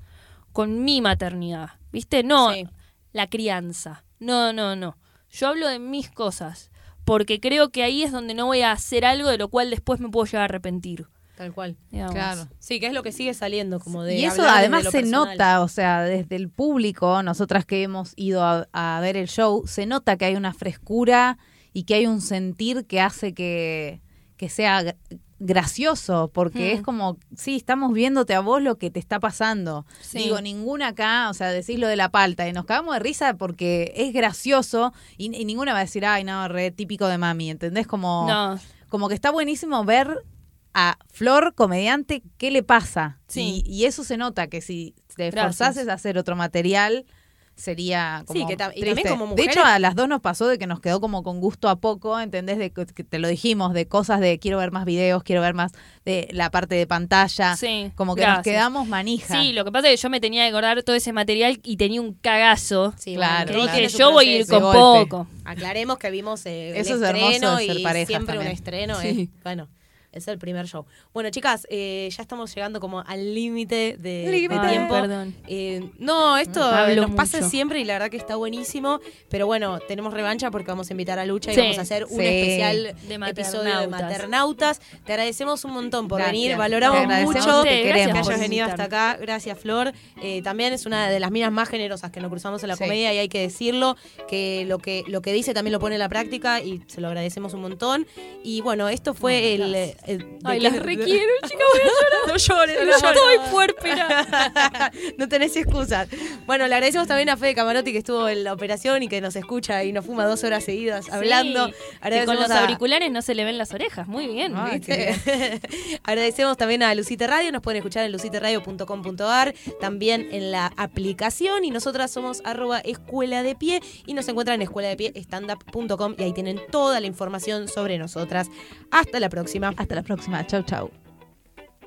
con mi maternidad, ¿viste? No Sí. la crianza, no, no, no. Yo hablo de mis cosas, porque creo que ahí es donde no voy a hacer algo de lo cual después me puedo llegar a arrepentir. Tal cual. digamos. Claro. Sí, que es lo que sigue saliendo, como de Y eso además se personal. nota, o sea, desde el público, nosotras que hemos ido a, a ver el show, se nota que hay una frescura y que hay un sentir que hace que, que sea gra- gracioso, porque Mm. es como, sí, estamos viéndote a vos lo que te está pasando. Sí. Digo, ninguna acá, o sea, decís lo de la palta y nos cagamos de risa porque es gracioso y, y ninguna va a decir, ay, no, re típico de mami, ¿entendés? Como, No, como que está buenísimo ver a Flor, comediante, qué le pasa. Sí. Y, y eso se nota, que si te esforzases a hacer otro material, sería como Sí, que y también como De mujeres- hecho, a las dos nos pasó de que nos quedó como con gusto a poco, ¿entendés? De que te lo dijimos, de cosas de quiero ver más videos, quiero ver más de la parte de pantalla. Sí, Como que nos quedamos manija. Sí, lo que pasa es que yo me tenía que acordar todo ese material y tenía un cagazo. Sí, Claro, que su yo voy a ir con De poco. Aclaremos que vimos eh, el Eso es hermoso estreno de ser y siempre un estreno Sí. es, bueno, es el primer show. Bueno, chicas, eh, ya estamos llegando como al límite de, Límite. de Ay, tiempo. perdón. Eh, no, esto Hablo nos pasa mucho. siempre y la verdad que está buenísimo. Pero bueno, tenemos revancha porque vamos a invitar a Lucha y vamos a hacer un especial De episodio de maternautas. Te agradecemos un montón por Gracias. venir. Valoramos mucho Sí, que queremos. hayas venido hasta acá. Gracias, Flor. Eh, también es una de las minas más generosas que nos cruzamos en la Sí. comedia y hay que decirlo, que lo que lo que dice también lo pone en la práctica y se lo agradecemos un montón. Y bueno, esto fue el, el- de Ay, las requiero, (laughs) chicas, voy a llorar. No llores, no No llores. estoy puérpera. (laughs) no tenés excusas. Bueno, le agradecemos también a Fede Camarotti que estuvo en la operación y que nos escucha y nos fuma dos horas seguidas hablando. Sí, que con los a- auriculares no se le ven las orejas. Muy bien. (laughs) Agradecemos también a Lucite Radio, nos pueden escuchar en luciteradio.com.ar, también en la aplicación y nosotras somos arroba escuela de pie y nos encuentran en escuela de pie standup.com y ahí tienen toda la información sobre nosotras. Hasta la próxima. Hasta la próxima. Chau, chau.